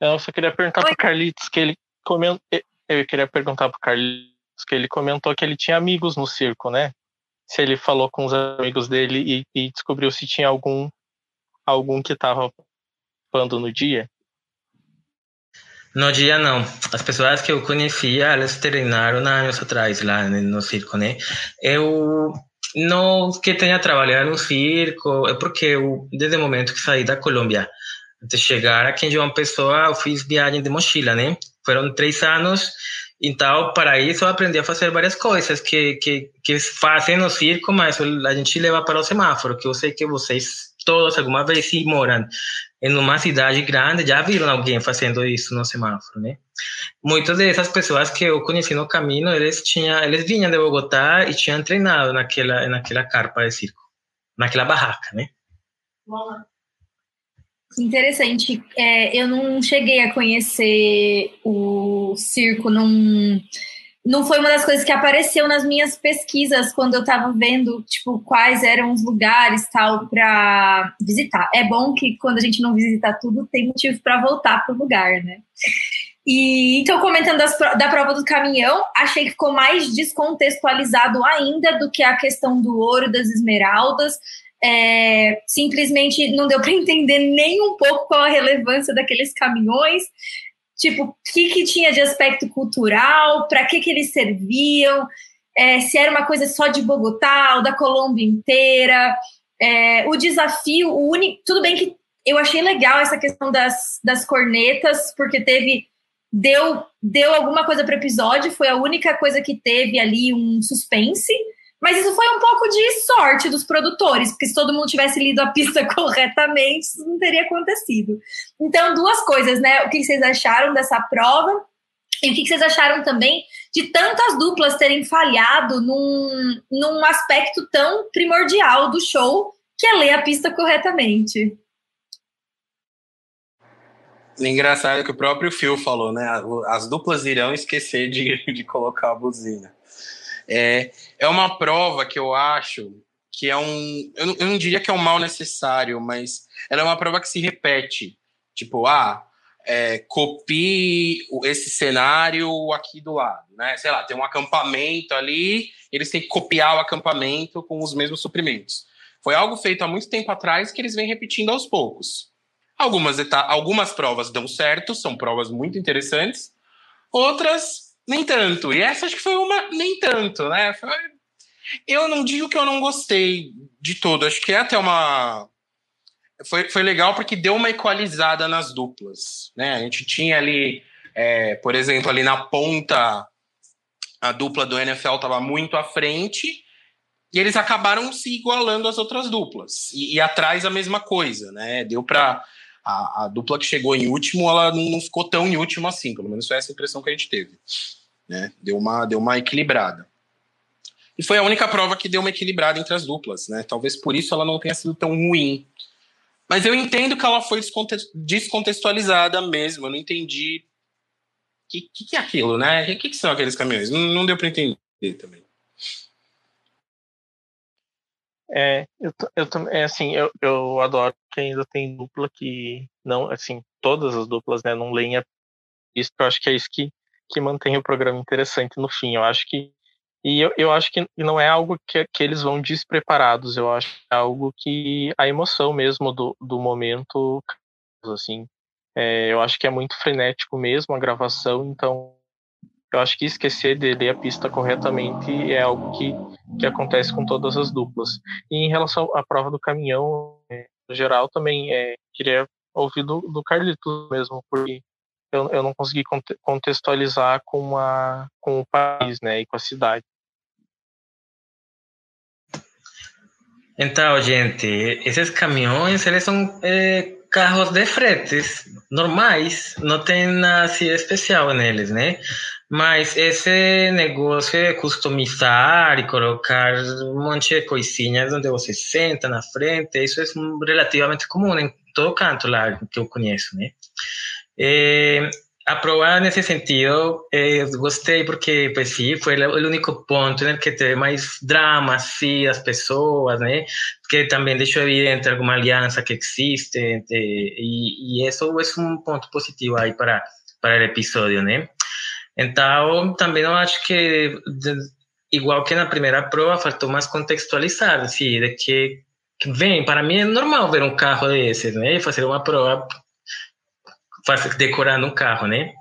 Eu só queria perguntar para Carlitos que ele comentou eu queria perguntar pro Carlos que ele comentou que ele tinha amigos no circo, né? Se ele falou com os amigos dele e, e descobriu se tinha algum algum que estava participando no dia. No dia não. As pessoas que eu conhecia, elas treinaram anos atrás lá no circo, né? Eu não que tenha trabalhado no circo, é porque eu, desde o momento que saí da Colômbia, chegar aqui em João Pessoa, eu fiz viagem de mochila, né? Foram três anos, então para isso eu aprendi a fazer várias coisas que, que, que fazem no circo, mas a gente leva para o semáforo, que eu sei que vocês todos alguma vez se moram em uma cidade grande já viram alguém fazendo isso no semáforo, né? Muitas dessas pessoas que eu conheci no caminho, eles tinham, eles vinham de Bogotá e tinham treinado naquela naquela carpa de circo, naquela barraca, né? Bom, Interessante. É, eu não cheguei a conhecer o circo, não, não foi uma das coisas que apareceu nas minhas pesquisas quando eu estava vendo, tipo, quais eram os lugares tal para visitar. É bom que quando a gente não visita tudo, tem motivo para voltar para o lugar, né? E então, comentando das, da prova do caminhão, achei que ficou mais descontextualizado ainda do que a questão do ouro das esmeraldas é, simplesmente não deu para entender nem um pouco qual a relevância daqueles caminhões, tipo, o que, que tinha de aspecto cultural, para que, que eles serviam, é, se era uma coisa só de Bogotá ou da Colômbia inteira. É, o desafio, o único. Tudo bem que eu achei legal essa questão das, das cornetas, porque teve. Deu, deu alguma coisa para o episódio, foi a única coisa que teve ali um suspense. Mas isso foi um pouco de sorte dos produtores, porque se todo mundo tivesse lido a pista corretamente, isso não teria acontecido. Então, duas coisas, né? O que vocês acharam dessa prova e o que vocês acharam também de tantas duplas terem falhado num, num aspecto tão primordial do show, que é ler a pista corretamente. Engraçado que o próprio Phil falou, né? As duplas irão esquecer de, de colocar a buzina. É, é uma prova que eu acho que é um. Eu não, eu não, diria que é um mal necessário, mas ela é uma prova que se repete. Tipo, ah, é, copie esse cenário aqui do lado, né? Sei lá, tem um acampamento ali, eles têm que copiar o acampamento com os mesmos suprimentos. Foi algo feito há muito tempo atrás que eles vêm repetindo aos poucos. Algumas, algumas provas dão certo, são provas muito interessantes. Outras nem tanto. E essa acho que foi uma nem tanto, né? Foi... Eu não digo que eu não gostei de todo, acho que é até uma. Foi, foi legal porque deu uma equalizada nas duplas, né? A gente tinha ali, é, por exemplo, ali na ponta, a dupla do NFL estava muito à frente e eles acabaram se igualando às outras duplas. E, e atrás a mesma coisa, né? Deu para a, a, dupla que chegou em último, ela não, não, ficou tão em último assim, pelo menos foi essa impressão que a gente teve né? Deu uma, deu uma equilibrada. E foi a única prova que deu uma equilibrada entre as duplas, né? Talvez por isso ela não tenha sido tão ruim. Mas eu entendo que ela foi descontextualizada mesmo. Eu não entendi o que, que, que, é aquilo, né? O que, que, são aqueles caminhões? Não, não deu para entender também. É, eu, eu é assim, eu, eu adoro que ainda tem dupla que não, assim, todas as duplas, né, não leem a isso, eu acho que é isso que, que mantém o programa interessante no fim. Eu acho que e eu, eu acho que não é algo que, que eles vão despreparados, eu acho que é algo que a emoção mesmo do, do momento, assim, é, eu acho que é muito frenético mesmo a gravação, então eu acho que esquecer de ler a pista corretamente é algo que, que acontece com todas as duplas. E em relação à prova do caminhão, é, no geral, também é, queria ouvir do, do Carlitos mesmo, porque eu, eu não consegui contextualizar com, com o país né, e com a cidade. Então, gente, esses caminhões, eles são é, carros de fretes normais, não tem nada assim especial neles, né? Mas esse negócio de customizar e colocar um monte de coisinhas onde você senta na frente, isso é relativamente comum em todo canto lá que eu conheço, né? Eh, aprobar nesse sentido, eh, gostei porque, pues sí, foi o único ponto em que teve mais drama, assim, das pessoas, né? Que também deixou evidente alguma aliança que existe, e, e isso é um ponto positivo aí para, para o episódio, né? Então, também eu acho que, igual que na primeira prova, faltou mais contextualizar, assim, de que, vem, para mim é normal ver um carro desses, né? Fazer uma prova decorando um carro, né?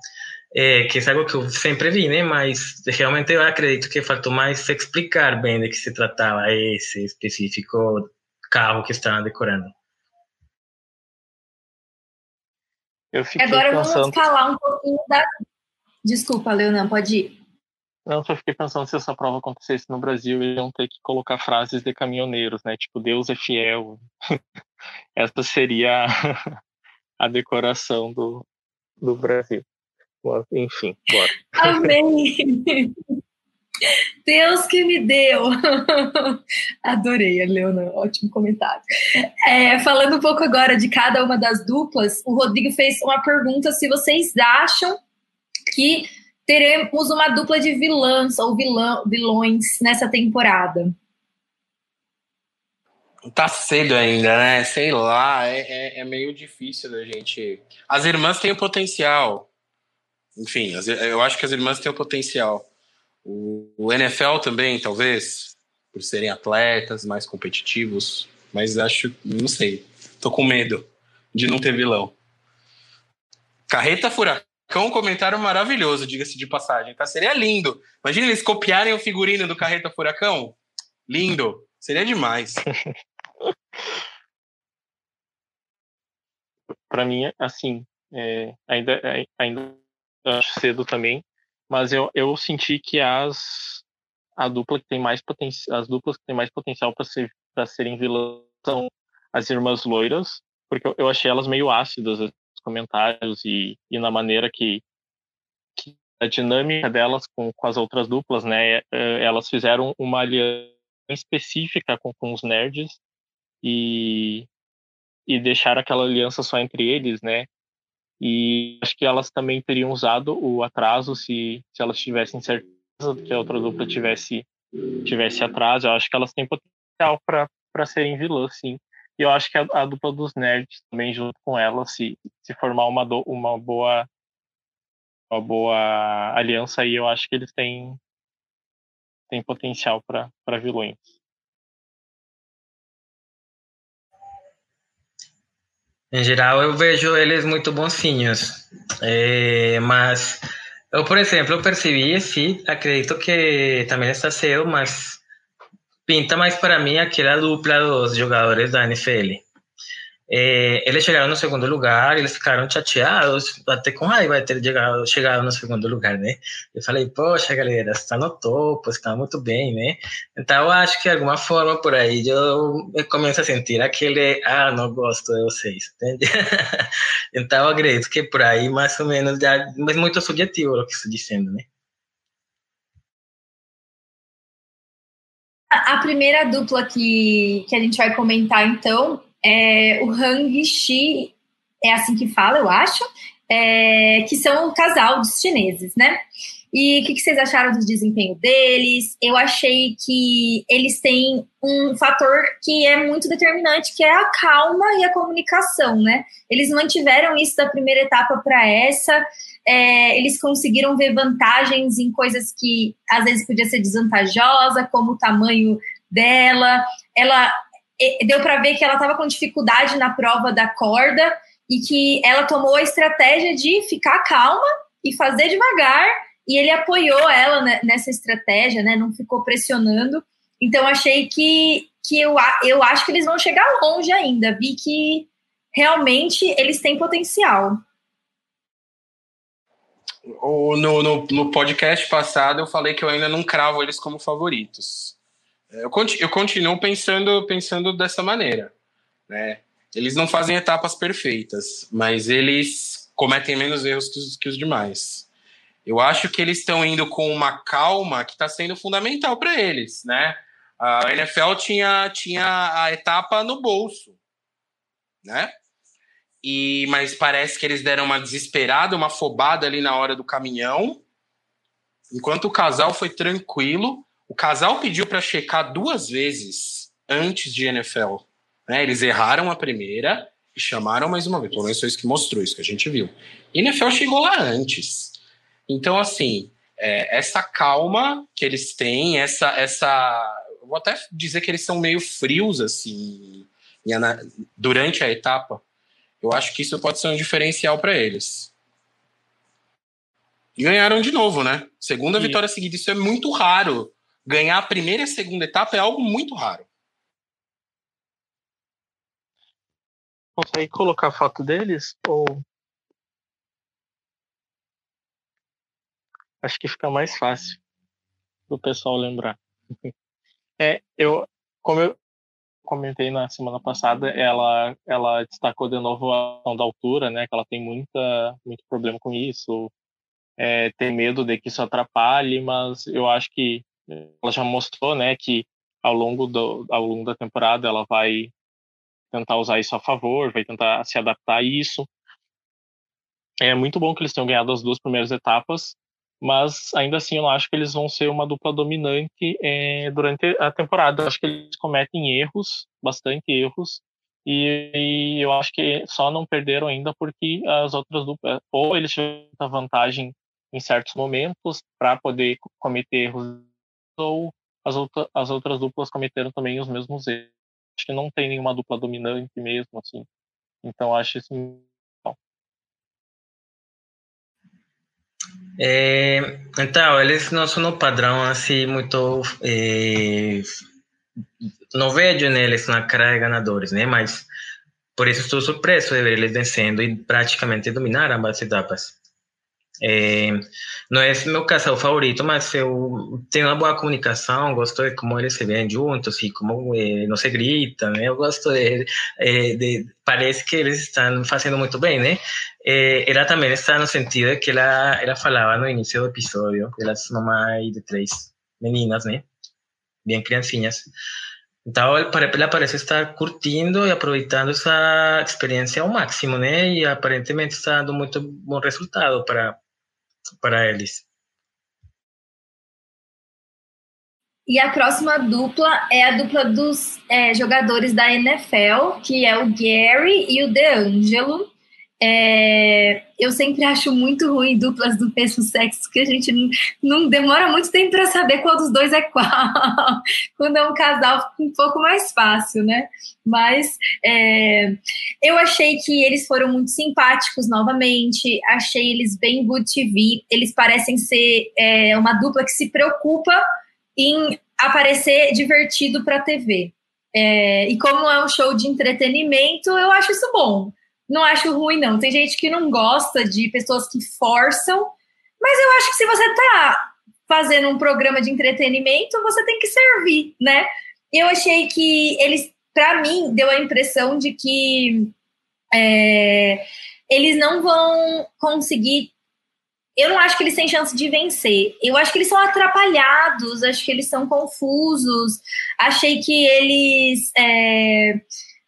É, que é algo que eu sempre vi, né? Mas realmente eu acredito que faltou mais explicar bem de que se tratava esse específico carro que estavam decorando. Agora pensando... vamos falar um pouquinho da. Desculpa, Leonan, pode ir. Não, só fiquei pensando se essa prova acontecesse no Brasil, eles iam ter que colocar frases de caminhoneiros, né? Tipo, Deus é fiel. Essa seria a decoração do, do Brasil. Enfim, bora. Amém! Deus que me deu! Adorei, Leona, ótimo comentário. É, falando um pouco agora de cada uma das duplas, o Rodrigo fez uma pergunta se vocês acham que teremos uma dupla de vilãs ou vilão, vilões nessa temporada. Tá cedo ainda, né? Sei lá, é, é, é, meio difícil da gente. As irmãs têm o potencial. Enfim, as, eu acho que as irmãs têm o potencial. O, o, NFL também, talvez, por serem atletas mais competitivos. Mas acho, não sei. Tô com medo de não ter vilão. Carreta Furacão, comentário maravilhoso, diga-se de passagem. Tá? Seria lindo. Imagina eles copiarem o figurino do Carreta Furacão. Lindo. Seria demais. para mim, assim, é, ainda, é, ainda acho cedo também, mas eu, eu senti que as a dupla que tem mais potencial, as duplas que têm mais potencial para ser para serem vilãs são as irmãs loiras, porque eu, eu achei elas meio ácidas nos comentários e, e na maneira que, que a dinâmica delas com, com as outras duplas, né? É, elas fizeram uma aliança específica com, com os nerds e, e deixar aquela aliança só entre eles, né? E acho que elas também teriam usado o atraso se, se elas tivessem certeza que a outra dupla tivesse tivesse atraso. Eu acho que elas têm potencial para serem vilãs, sim. E eu acho que a, a, dupla dos nerds também junto com elas se, se formar uma, do, uma boa uma boa aliança aí, eu acho que eles têm têm potencial para vilões. Em geral, eu vejo eles muito bonzinhos. É, mas, eu, por exemplo, eu percebi, sim, acredito que também está cedo, mas pinta mais para mim aquela dupla dos jogadores da NFL. É, eles chegaram no segundo lugar, eles ficaram chateados, até com raiva de ter chegado, chegado no segundo lugar, né? Eu falei, poxa, galera, está no topo, está muito bem, né? Então, acho que de alguma forma por aí eu, eu começo a sentir aquele, ah, não gosto de vocês, entende? então, acredito que por aí, mais ou menos, já, mas muito subjetivo o que estou dizendo, né? A primeira dupla que, que a gente vai comentar, então, é o Hang Shi, é assim que fala, eu acho, é, que são o casal dos chineses, né? E o que, que, vocês acharam do desempenho deles? Eu achei que eles têm um fator que é muito determinante, que é a calma e a comunicação, né? Eles mantiveram isso da primeira etapa para essa. É, eles conseguiram ver vantagens em coisas que às vezes podia ser desvantajosa, como o tamanho dela. Ela deu para ver que ela estava com dificuldade na prova da corda e que ela tomou a estratégia de ficar calma e fazer devagar e ele apoiou ela nessa estratégia, né? Não ficou pressionando. Então achei que, que eu, eu acho que eles vão chegar longe ainda. Vi que realmente eles têm potencial. No, no, no podcast passado eu falei que eu ainda não cravo eles como favoritos. Eu, eu continuo pensando, pensando dessa maneira. Né? Eles não fazem etapas perfeitas, mas eles cometem menos erros que os, que os demais. Eu acho que eles estão indo com uma calma que está sendo fundamental para eles, né? A NFL tinha, tinha a etapa no bolso, né? E, mas parece que eles deram uma desesperada, uma afobada ali na hora do caminhão. Enquanto o casal foi tranquilo, o casal pediu para checar duas vezes antes de NFL. Né? Eles erraram a primeira e chamaram mais uma vez. Pelo menos foi isso que mostrou, isso que a gente viu. E NFL chegou lá antes. Então, assim, é, essa calma que eles têm, essa, essa. Vou até dizer que eles são meio frios, assim, durante a etapa. Eu acho que isso pode ser um diferencial para eles. E ganharam de novo, né? Segunda vitória seguida. Isso é muito raro. Ganhar a primeira e a segunda etapa é algo muito raro. Consegue colocar a foto deles? Ou acho que fica mais fácil do pessoal lembrar. É, eu, como eu comentei na semana passada, ela, ela destacou de novo a questão da altura, né? Que ela tem muita, muito problema com isso, é, tem medo de que isso atrapalhe, mas eu acho que ela já mostrou, né, que ao longo do, ao longo da temporada ela vai tentar usar isso a favor, vai tentar se adaptar a isso. É muito bom que eles tenham ganhado as duas primeiras etapas, mas ainda assim eu não acho que eles vão ser uma dupla dominante é, durante a temporada. Eu acho que eles cometem erros, bastante erros, e, e, eu acho que só não perderam ainda porque as outras duplas, ou eles tiveram vantagem em certos momentos para poder cometer erros, ou as, outra, as outras duplas cometeram também os mesmos erros. Acho que não tem nenhuma dupla dominante mesmo, assim. Então acho isso É, então, eles não são um padrão assim muito. É, não vejo neles na cara de ganadores, né? Mas por isso estou surpreso de ver eles vencendo e praticamente dominar ambas etapas. É, não é meu favorito, mas eu tenho uma boa gosto de como eles se veem juntos e como é, não se gritam, né? Eu gosto de, é, de, Parece que eles estão fazendo muito bem, né? É, ela também está sentido de que ela, ela falava no início do episódio, elas mamãe de três meninas, né? Bem criancinhas. Então, ela parece estar curtindo e aproveitando essa experiência ao máximo, né? E aparentemente está dando muito bom resultado para para eles. E a próxima dupla é a dupla dos é, jogadores da NFL, que é o Gary e o DeAngelo. É, eu sempre acho muito ruim duplas do mesmo sexo, porque a gente não, não demora muito tempo para saber qual dos dois é qual. Quando é um casal, fica um pouco mais fácil, né? Mas é, eu achei que eles foram muito simpáticos novamente, achei eles bem good TV. Eles parecem ser é, uma dupla que se preocupa em aparecer divertido para a TV. É, e como é um show de entretenimento, eu acho isso bom não acho ruim, não. Tem gente que não gosta de pessoas que forçam, mas eu acho que se você tá fazendo um programa de entretenimento, você tem que servir, né? Eu achei que eles, para mim, deu a impressão de que é, eles não vão conseguir eu não acho que eles têm chance de vencer. Eu acho que eles são atrapalhados, acho que eles são confusos. Achei que eles é,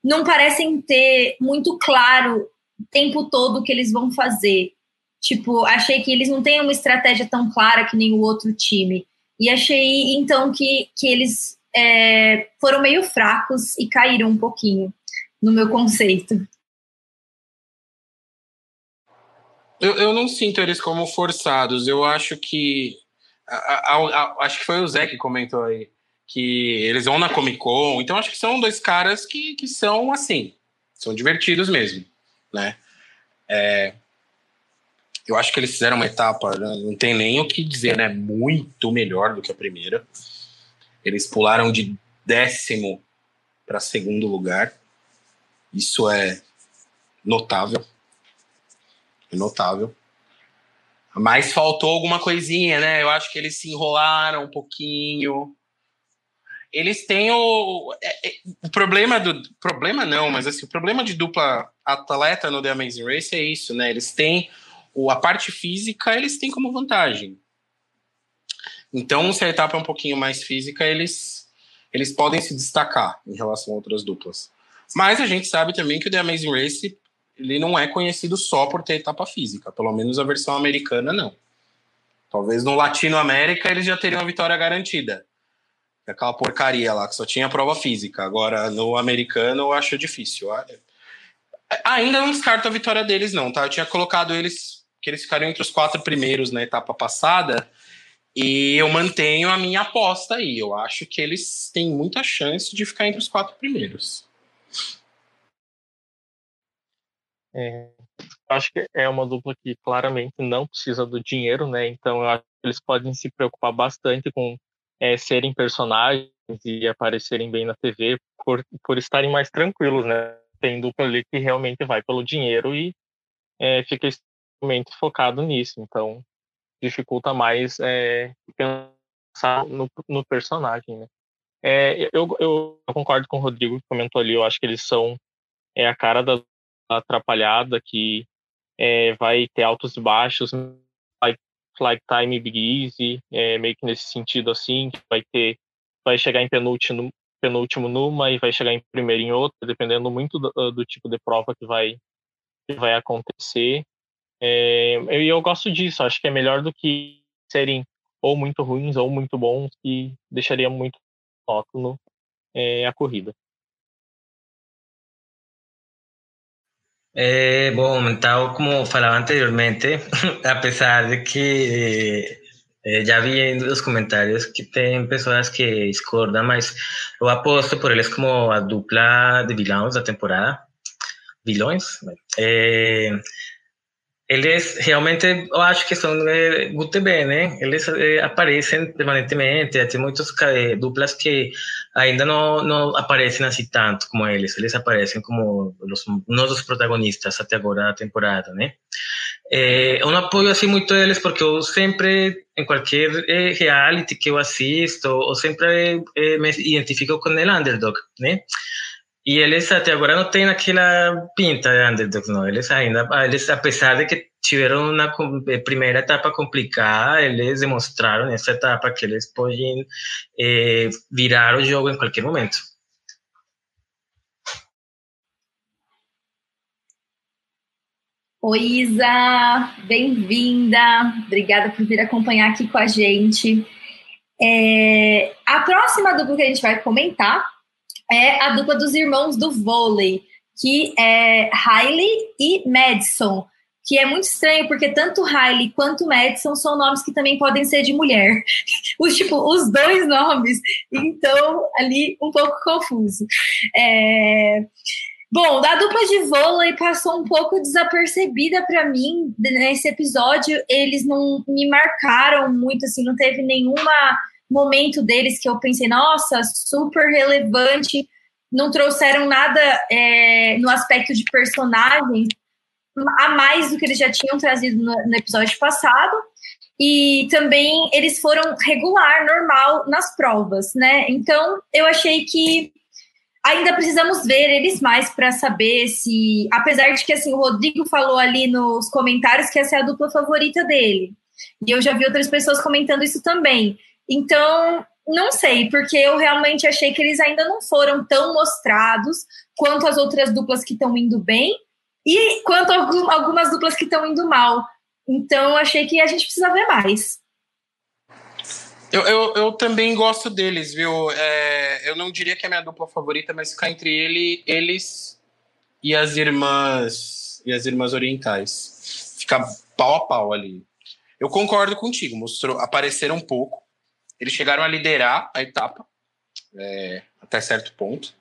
não parecem ter muito claro o tempo todo o que eles vão fazer. Tipo, achei que eles não têm uma estratégia tão clara que nem o outro time. E achei, então, que, que eles é, foram meio fracos e caíram um pouquinho no meu conceito. Eu, eu não sinto eles como forçados. Eu acho que. A, a, a, acho que foi o Zé que comentou aí. Que eles vão na Comic Con. Então acho que são dois caras que, que são assim. São divertidos mesmo. Né? É, eu acho que eles fizeram uma etapa, né? não tem nem o que dizer, né? Muito melhor do que a primeira. Eles pularam de décimo para segundo lugar. Isso é notável. É notável. Mas faltou alguma coisinha, né? Eu acho que eles se enrolaram um pouquinho. Eles têm o, é, é, o problema do problema não, mas assim, o problema de dupla atleta no The Amazing Race é isso, né? Eles têm o, a parte física, eles têm como vantagem. Então, se a etapa é um pouquinho mais física, eles eles podem se destacar em relação a outras duplas. Mas a gente sabe também que o The Amazing Race ele não é conhecido só por ter etapa física, pelo menos a versão americana não. Talvez no Latino América eles já teriam a vitória garantida. Aquela porcaria lá que só tinha prova física. Agora no americano eu acho difícil. Ainda não descarto a vitória deles não, tá? Eu tinha colocado eles que eles ficariam entre os quatro primeiros na etapa passada. E eu mantenho a minha aposta aí. Eu acho que eles têm muita chance de ficar entre os quatro primeiros. É, acho que é uma dupla que claramente não precisa do dinheiro, né? Então eu acho que eles podem se preocupar bastante com é, serem personagens e aparecerem bem na TV por, por estarem mais tranquilos, né? Tem dupla ali que realmente vai pelo dinheiro e é, fica extremamente focado nisso. Então dificulta mais é, pensar no, no personagem, né? É, eu, eu, concordo com o Rodrigo que comentou ali, eu acho que eles são é a cara da atrapalhada que é, vai ter altos e baixos, like, Time Big Easy, é, meio que nesse sentido assim, que vai ter, vai chegar em penúltimo, penúltimo numa e vai chegar em primeiro em outra, dependendo muito do, do tipo de prova que vai, que vai acontecer. É, eu, eu gosto disso, acho que é melhor do que serem ou muito ruins ou muito bons, que deixaria muito monótono é, a corrida. Eh, bueno, tal como falaba anteriormente, a pesar de que eh, já vi nos comentários que tem pessoas que discordam, mas eu aposto por eles como a dupla de vilões da temporada. Vilões? Eh, eles realmente, eu acho que são é, muito bem, né? Eles é, aparecem permanentemente, tem muitas é, duplas que ainda não, não aparecem assim tanto como eles, eles aparecem como os, dos protagonistas até agora da temporada, né? É, eu não apoio assim muito eles porque eu sempre, em qualquer é, reality que eu assisto, eu sempre é, me identifico com o underdog, né? E eles até agora não têm aquela pinta de underdogs, não. Eles ainda, eles, apesar de que tiveram uma eh, primeira etapa complicada, eles demonstraram nessa etapa que eles podem eh, virar o jogo em qualquer momento. Oi, Isa, bem-vinda. Obrigada por vir acompanhar aqui com a gente. É, a próxima dupla que a gente vai comentar é a dupla dos irmãos do vôlei, que é Riley e Madison, que é muito estranho, porque tanto Riley quanto Madison são nomes que também podem ser de mulher. Os, tipo, os dois nomes. Então, ali, um pouco confuso. É... Bom, a dupla de vôlei passou um pouco desapercebida para mim nesse episódio. Eles não me marcaram muito, assim, não teve nenhuma momento deles que eu pensei, nossa, super relevante, não trouxeram nada é, no aspecto de personagens a mais do que eles já tinham trazido no, no episódio passado. E também eles foram regular, normal nas provas, né? Então eu achei que ainda precisamos ver eles mais para saber se, apesar de que assim o Rodrigo falou ali nos comentários que essa é a dupla favorita dele. E eu já vi outras pessoas comentando isso também. Então, não sei, porque eu realmente achei que eles ainda não foram tão mostrados quanto as outras duplas que estão indo bem e quanto algumas duplas que estão indo mal. Então, achei que a gente precisa ver mais. Eu, eu, eu também gosto deles, viu? É, eu não diria que é a minha dupla favorita, mas ficar entre ele, eles e as irmãs e as irmãs orientais. Fica pau a pau ali. Eu concordo contigo, mostrou, apareceram um pouco. Eles chegaram a liderar a etapa é, até certo ponto.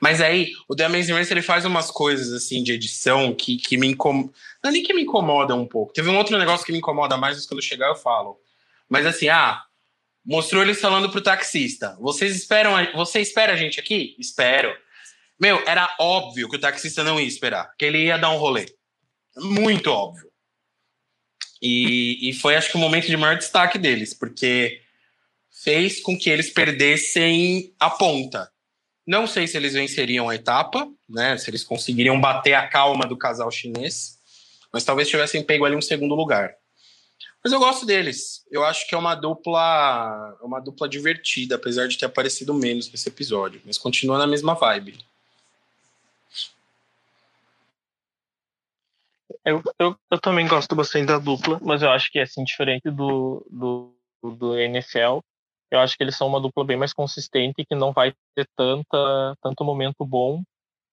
Mas aí, o The Amazing Race ele faz umas coisas assim de edição que, que me incomodam. Não é nem que me incomoda um pouco. Teve um outro negócio que me incomoda mais, mas quando chegar eu falo. Mas assim, ah, mostrou eles falando pro taxista. Vocês esperam. A... Você espera a gente aqui? Espero. Meu, era óbvio que o taxista não ia esperar, que ele ia dar um rolê. Muito óbvio. E, e foi, acho que, o momento de maior destaque deles, porque fez com que eles perdessem a ponta. Não sei se eles venceriam a etapa, né? Se eles conseguiriam bater a calma do casal chinês, mas talvez tivessem pego ali um segundo lugar. Mas eu gosto deles. Eu acho que é uma dupla, uma dupla divertida, apesar de ter aparecido menos nesse episódio, mas continua na mesma vibe. Eu, eu, eu também gosto bastante da dupla, mas eu acho que assim, diferente do, do, do NFL, eu acho que eles são uma dupla bem mais consistente que não vai ter tanta, tanto momento bom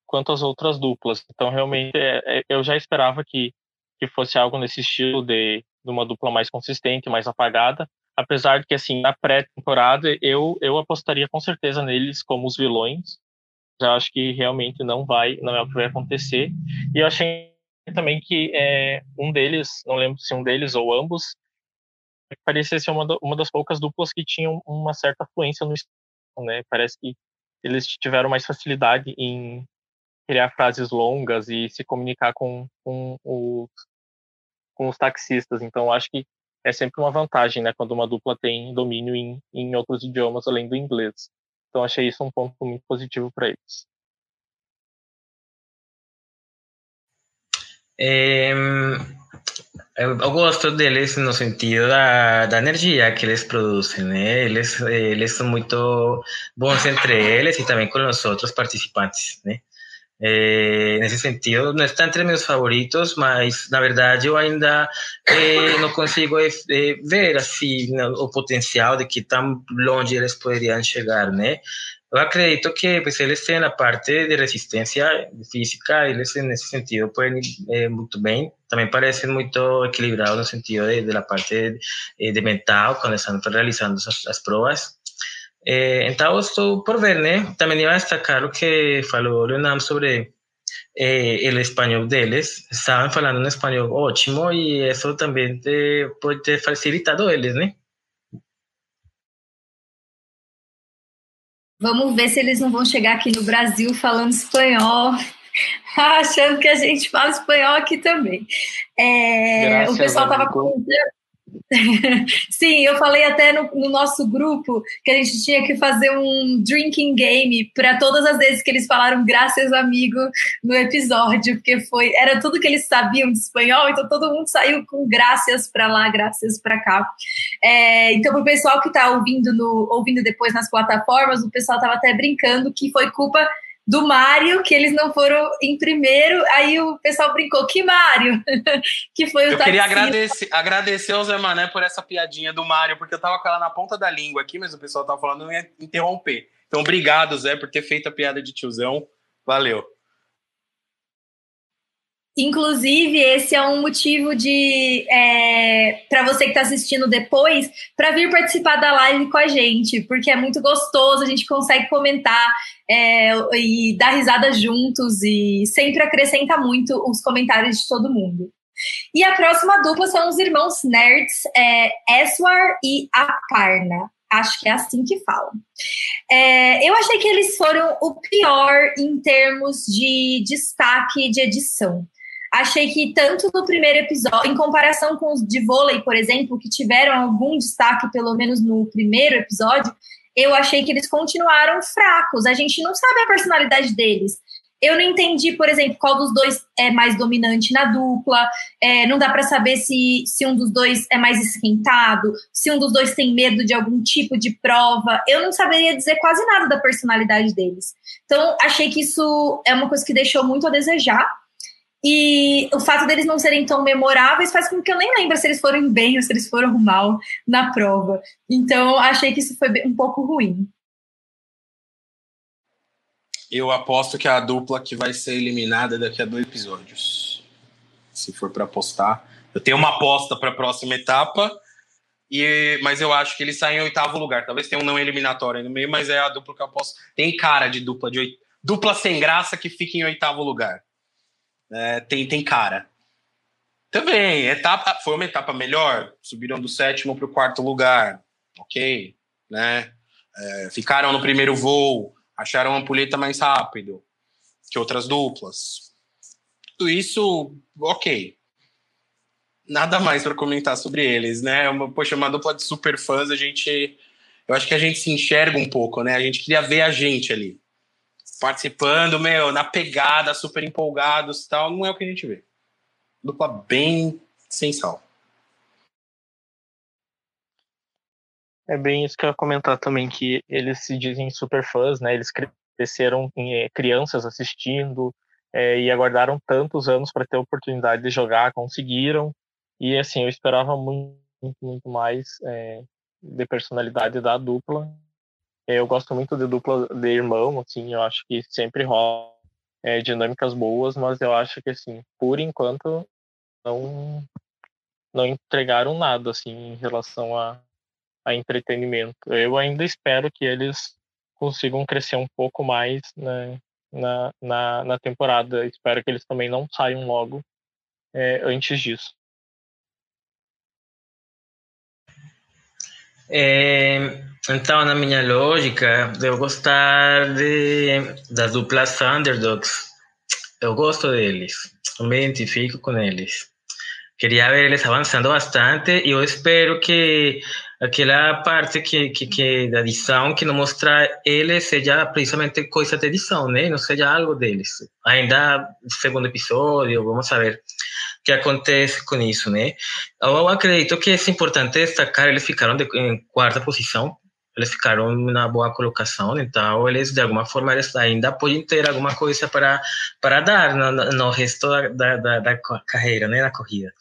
quanto as outras duplas. Então, realmente, é, é, eu já esperava que, que fosse algo nesse estilo de, de uma dupla mais consistente, mais apagada. Apesar de que, assim, na pré-temporada, eu, eu apostaria com certeza neles como os vilões. Já acho que realmente não vai, não é o que vai acontecer. E eu achei também que é, um deles, não lembro se um deles ou ambos, parecia ser uma, uma das poucas duplas que tinham uma certa fluência no né? Parece que eles tiveram mais facilidade em criar frases longas e se comunicar com, com, os, com os taxistas. Então, acho que é sempre uma vantagem, né? Quando uma dupla tem domínio em, em outros idiomas além do inglês. Então, achei isso um ponto muito positivo para eles. É, Eu, eu gosto deles no sentido da, da energia que eles produzem, né? Eles, eles são muito bons entre eles e também com os outros participantes, né? Eh, nesse sentido, não está entre meus favoritos, mas na verdade eu ainda eh, não consigo eh, ver assim o potencial de que tão longe eles poderiam chegar, né? Eu acredito que pues, eles têm a parte de resistência física, eles nesse sentido podem ir muito bem. Também parecem muito equilibrados no sentido de, de la parte de, de mental, quando estão realizando as, as provas. Eh, então, estou por ver, né? Também ia destacar o que falou Leonam sobre eh, o espanhol deles. Estavam falando um espanhol ótimo e isso também te, pode ter facilitado eles, né? Vamos ver se eles não vão chegar aqui no Brasil falando espanhol, achando que a gente fala espanhol aqui também. É, o pessoal estava comentando. Sim, eu falei até no, no, nosso grupo que a gente tinha que fazer um drinking game para todas as vezes que eles falaram graças amigo no episódio, porque foi era tudo que eles sabiam de espanhol, então todo mundo saiu com graças para lá, graças para cá. É, então, para o pessoal que está ouvindo, ouvindo depois nas plataformas, o pessoal estava até brincando que foi culpa do Mário, que eles não foram em primeiro. Aí o pessoal brincou, que Mário? que foi o Eu queria agradecer, agradecer ao Zé Mané por essa piadinha do Mário, porque eu tava com ela na ponta da língua aqui, mas o pessoal tava falando não ia interromper. Então, obrigado, Zé, por ter feito a piada de tiozão. Valeu. Inclusive, esse é um motivo de é, para você que está assistindo depois, para vir participar da live com a gente, porque é muito gostoso, a gente consegue comentar é, e dar risada juntos e sempre acrescenta muito os comentários de todo mundo. E a próxima dupla são os irmãos nerds, é, Eswar e Aparna. Acho que é assim que falam. É, eu achei que eles foram o pior em termos de destaque de edição. Achei que tanto no primeiro episódio, em comparação com os de vôlei, por exemplo, que tiveram algum destaque, pelo menos no primeiro episódio, eu achei que eles continuaram fracos. A gente não sabe a personalidade deles. Eu não entendi, por exemplo, qual dos dois é mais dominante na dupla. É, não dá para saber se, se um dos dois é mais esquentado, se um dos dois tem medo de algum tipo de prova. Eu não saberia dizer quase nada da personalidade deles. Então, achei que isso é uma coisa que deixou muito a desejar. E o fato deles não serem tão memoráveis faz com que eu nem lembre se eles foram bem ou se eles foram mal na prova. Então, achei que isso foi um pouco ruim. Eu aposto que é a dupla que vai ser eliminada daqui a dois episódios. Se for para apostar. Eu tenho uma aposta para a próxima etapa, e, mas eu acho que eles saem em oitavo lugar. Talvez tenha um não eliminatório no meio, mas é a dupla que eu aposto. Tem cara de dupla de dupla sem graça que fica em oitavo lugar. É, tem, tem cara. Também, etapa, foi uma etapa melhor. Subiram do sétimo para o quarto lugar. Ok. Né? É, ficaram no primeiro voo acharam a ampulheta mais rápido que outras duplas. Tudo isso, ok. Nada mais para comentar sobre eles, né? Uma, poxa, uma dupla de super fãs, a gente. Eu acho que a gente se enxerga um pouco, né? A gente queria ver a gente ali. Participando, meu, na pegada, super empolgados tal. Não é o que a gente vê. Dupla bem sem sal. É bem isso que eu ia comentar também, que eles se dizem super fãs, né? Eles cresceram em, é, crianças assistindo é, e aguardaram tantos anos para ter a oportunidade de jogar, conseguiram. E assim, eu esperava muito, muito mais é, de personalidade da dupla. Eu gosto muito de dupla de irmão, assim, eu acho que sempre rola é, dinâmicas boas, mas eu acho que assim, por enquanto não não entregaram nada assim em relação a a entretenimento. Eu ainda espero que eles consigam crescer um pouco mais né, na, na, na temporada. Espero que eles também não saiam logo é, antes disso. É, então, na minha lógica, eu gostar de, das duplas underdogs. Eu gosto deles, eu me identifico com eles. Queria ver eles avançando bastante e eu espero que aquela parte que, que, que da edição que não mostra eles seja precisamente coisa de edição, né? Não seja algo deles. Ainda segundo episódio, vamos o que acontece com isso, né? Eu acredito que é importante destacar, eles ficaram de, em quarta posição, eles ficaram na boa colocação, então eles de alguma forma eles ainda podem ter alguma coisa para para dar no, no resto da, da, da, carreira, né, na corrida.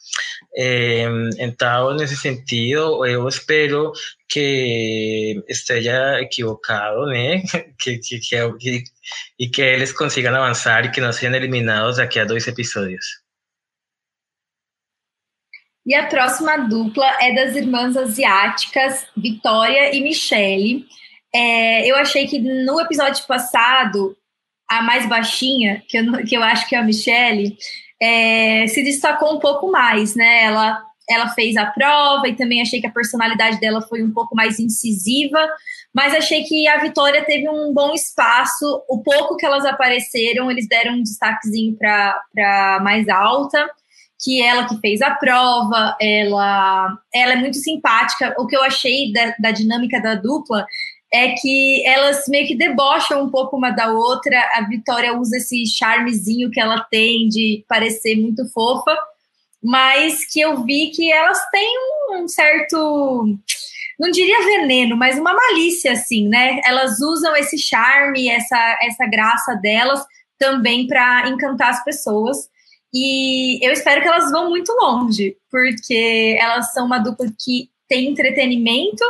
É, então nesse sentido eu espero que esteja equivocado, né, que, que, que, que e que eles consigam avançar e que não sejam eliminados daqui a dois episódios. E a próxima dupla é das irmãs asiáticas, Vitória e Michelle. É, eu achei que no episódio passado, a mais baixinha, que eu, que eu acho que é a Michelle, é, se destacou um pouco mais, né? Ela, ela fez a prova e também achei que a personalidade dela foi um pouco mais incisiva, mas achei que a Vitória teve um bom espaço. O pouco que elas apareceram, eles deram um destaquezinho para mais alta que ela que fez a prova, ela, ela é muito simpática. O que eu achei da, da dinâmica da dupla é que elas meio que debocham um pouco uma da outra. A Vitória usa esse charmezinho que ela tem de parecer muito fofa, mas que eu vi que elas têm um certo, não diria veneno, mas uma malícia assim, né? Elas usam esse charme, essa essa graça delas também para encantar as pessoas. E eu espero que elas vão muito longe, porque elas são uma dupla que tem entretenimento,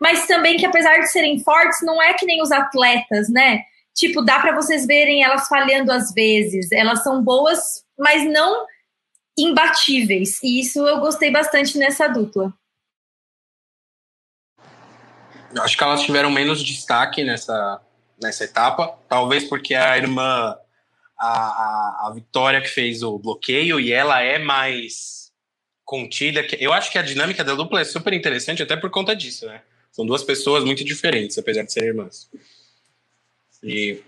mas também que apesar de serem fortes, não é que nem os atletas, né? Tipo, dá para vocês verem elas falhando às vezes. Elas são boas, mas não imbatíveis. E isso eu gostei bastante nessa dupla. Acho que elas tiveram menos destaque nessa, nessa etapa, talvez porque a irmã a, a, a Vitória que fez o bloqueio e ela é mais contida. Eu acho que a dinâmica da dupla é super interessante até por conta disso, né? São duas pessoas muito diferentes, apesar de serem irmãs. E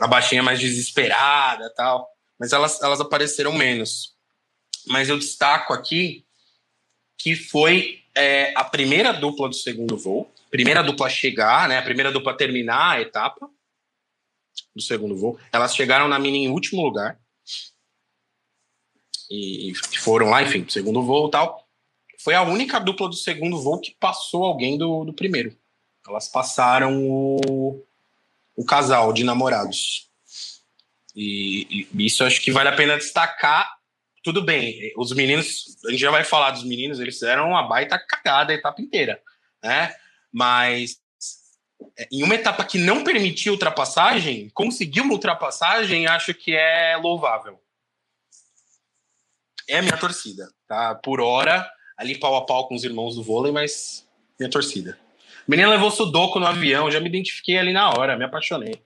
a baixinha é mais desesperada tal. Mas elas, elas apareceram menos. Mas eu destaco aqui que foi é, a primeira dupla do segundo voo. Primeira dupla a chegar, né? A primeira dupla a terminar a etapa do segundo voo. Elas chegaram na mini em último lugar. E foram lá, enfim, segundo voo e tal. Foi a única dupla do segundo voo que passou alguém do, do primeiro. Elas passaram o, o casal de namorados. E, e isso acho que vale a pena destacar. Tudo bem, os meninos, a gente já vai falar dos meninos, eles fizeram uma baita cagada a etapa inteira, né? Mas em uma etapa que não permitiu ultrapassagem, conseguiu uma ultrapassagem, acho que é louvável. É a minha torcida, tá? Por hora, ali pau a pau com os irmãos do vôlei, mas minha torcida. A menina levou sudoku no avião, já me identifiquei ali na hora, me apaixonei.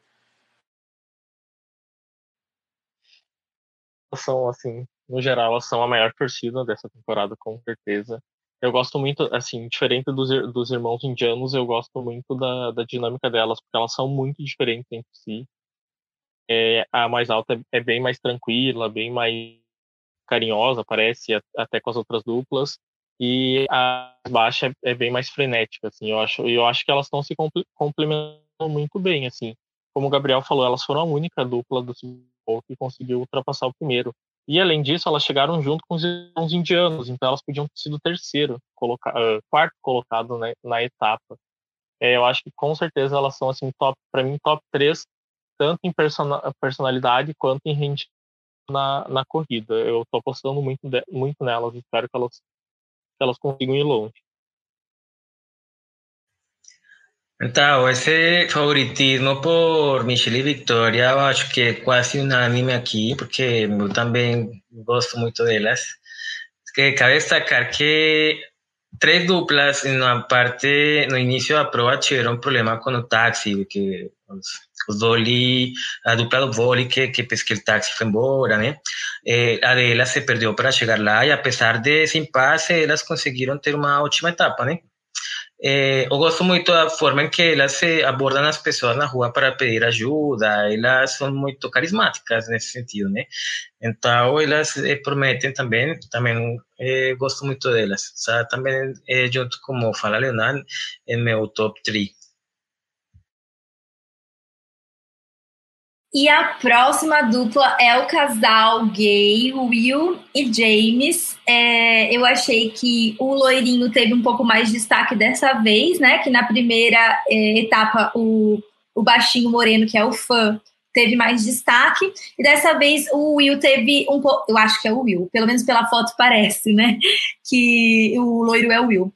São, assim, no geral, elas são a maior torcida dessa temporada, com certeza. Eu gosto muito, assim, diferente dos, dos irmãos indianos, eu gosto muito da, da dinâmica delas, porque elas são muito diferentes entre si. É, a mais alta é, é bem mais tranquila, bem mais carinhosa, parece, até com as outras duplas. E a baixa é, é bem mais frenética, assim. Eu acho, eu acho que elas estão se complementando muito bem, assim. Como o Gabriel falou, elas foram a única dupla do que conseguiu ultrapassar o primeiro. E além disso, elas chegaram junto com os irmãos indianos, então elas podiam ter sido terceiro, coloca, uh, quarto colocado né, na etapa. É, eu acho que com certeza elas são assim top, para mim top 3, tanto em personalidade quanto em rendimento na, na corrida. Eu estou apostando muito, de, muito nelas, espero que elas, que elas consigam ir longe. Então, esse favoritismo por Michelle e Victoria, eu acho que é quase unânime aqui, porque eu também gosto muito delas. Que cabe destacar que três duplas na parte, no início da prova tiveram problema com o táxi, que os, os Dolly, a dupla do vôlei que, que pesquei o táxi foi embora, né? Eh, a delas se perdeu para chegar lá e apesar desse impasse, elas conseguiram ter uma ótima etapa, né? É, eu gosto muito da forma em que elas abordam as pessoas na rua para pedir ajuda, elas são muito carismáticas nesse sentido, né? Então, elas eh, prometem também, também eh, gosto muito delas. Sabe? Também, eh, junto como fala Leonardo, é meu top 3. E a próxima dupla é o casal gay, Will e James. É, eu achei que o loirinho teve um pouco mais de destaque dessa vez, né? Que na primeira é, etapa o, o baixinho moreno, que é o fã, teve mais destaque. E dessa vez o Will teve um pouco. Eu acho que é o Will, pelo menos pela foto parece, né? Que o loiro é o Will.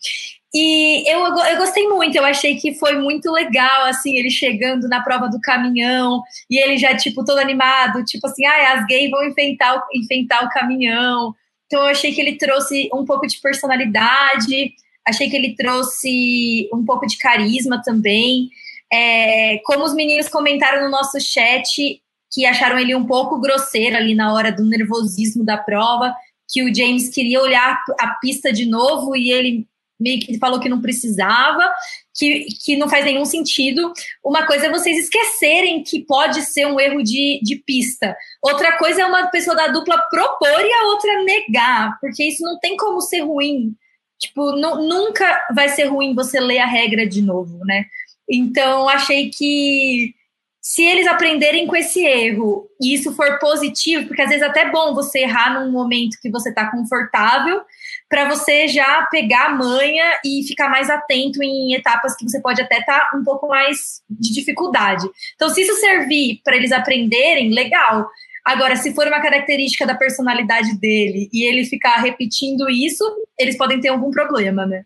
E eu, eu gostei muito, eu achei que foi muito legal, assim, ele chegando na prova do caminhão e ele já, tipo, todo animado, tipo assim, ah, as gays vão enfrentar, enfrentar o caminhão. Então eu achei que ele trouxe um pouco de personalidade, achei que ele trouxe um pouco de carisma também. É, como os meninos comentaram no nosso chat, que acharam ele um pouco grosseiro ali na hora do nervosismo da prova, que o James queria olhar a pista de novo e ele meio que falou que não precisava, que, que não faz nenhum sentido. Uma coisa é vocês esquecerem que pode ser um erro de, de pista. Outra coisa é uma pessoa da dupla propor e a outra negar, porque isso não tem como ser ruim. Tipo, não, nunca vai ser ruim você ler a regra de novo, né? Então, achei que se eles aprenderem com esse erro e isso for positivo, porque às vezes é até bom você errar num momento que você está confortável, para você já pegar a manha e ficar mais atento em etapas que você pode até estar tá um pouco mais de dificuldade. Então, se isso servir para eles aprenderem, legal. Agora, se for uma característica da personalidade dele e ele ficar repetindo isso, eles podem ter algum problema, né?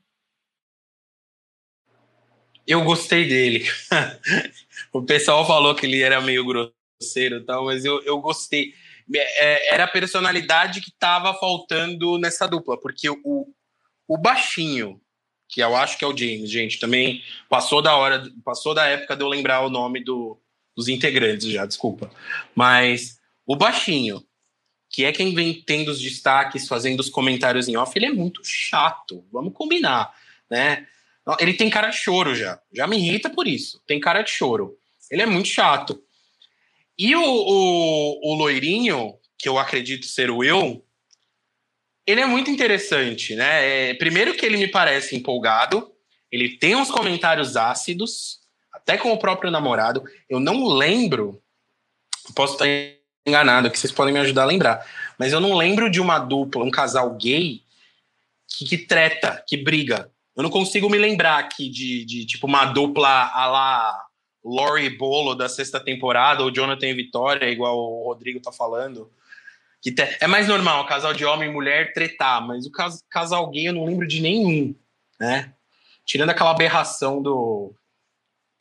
Eu gostei dele. o pessoal falou que ele era meio grosseiro e tal, mas eu, eu gostei. É, era a personalidade que estava faltando nessa dupla, porque o, o baixinho, que eu acho que é o James, gente, também passou da hora, passou da época de eu lembrar o nome do, dos integrantes já, desculpa. Mas o baixinho, que é quem vem tendo os destaques, fazendo os comentários em off, ele é muito chato, vamos combinar, né? Ele tem cara de choro já. Já me irrita por isso. Tem cara de choro. Ele é muito chato. E o, o, o loirinho, que eu acredito ser o eu, ele é muito interessante, né? É, primeiro que ele me parece empolgado, ele tem uns comentários ácidos, até com o próprio namorado. Eu não lembro Posso estar enganado, que vocês podem me ajudar a lembrar. Mas eu não lembro de uma dupla, um casal gay que, que treta, que briga. Eu não consigo me lembrar aqui de, de tipo uma dupla a lá Lori Bolo da sexta temporada ou Jonathan Vitória, igual o Rodrigo tá falando. Que te... É mais normal, casal de homem e mulher tretar, mas o cas... casal gay eu não lembro de nenhum, né? Tirando aquela aberração do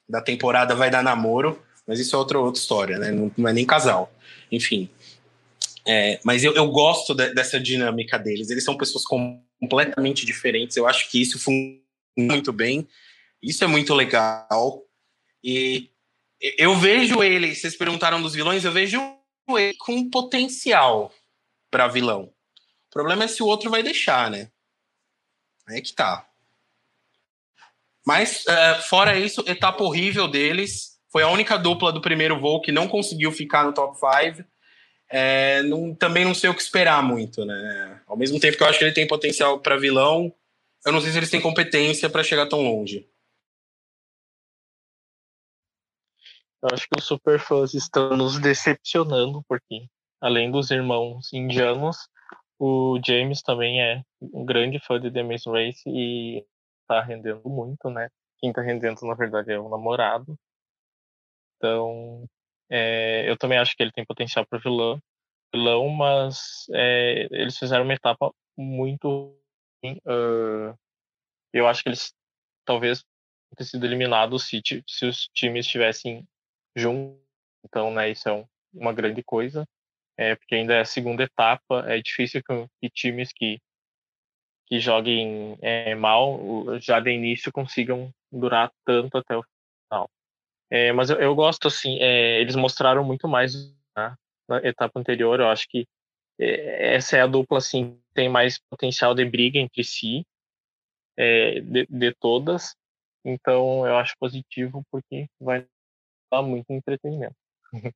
da temporada vai dar namoro, mas isso é outra, outra história, né? Não, não é nem casal. Enfim. É, mas eu, eu gosto de, dessa dinâmica deles. Eles são pessoas completamente diferentes. Eu acho que isso funciona muito bem. Isso é muito legal. E eu vejo ele, vocês perguntaram dos vilões, eu vejo ele com potencial para vilão. O problema é se o outro vai deixar, né? Aí é que tá. Mas, uh, fora isso, etapa horrível deles. Foi a única dupla do primeiro voo que não conseguiu ficar no top 5. É, não, também não sei o que esperar muito, né? Ao mesmo tempo que eu acho que ele tem potencial para vilão, eu não sei se eles têm competência para chegar tão longe. Eu acho que os superfãs estão nos decepcionando, porque além dos irmãos indianos, o James também é um grande fã de The Maze Race e tá rendendo muito, né? Quem tá rendendo, na verdade, é o namorado. Então, é, eu também acho que ele tem potencial para vilão, vilão mas é, eles fizeram uma etapa muito. Uh, eu acho que eles talvez ter sido eliminados se, se os times estivessem juntos. Então, né, isso é um, uma grande coisa. É, porque ainda é a segunda etapa, é difícil que, que times que, que joguem é, mal já de início consigam durar tanto até o final. É, mas eu, eu, gosto, assim, eles mostraram muito mais né, na etapa anterior, eu acho que essa é a dupla, assim, que tem mais potencial de briga entre si, de, de todas, então eu acho positivo porque vai dar muito entretenimento.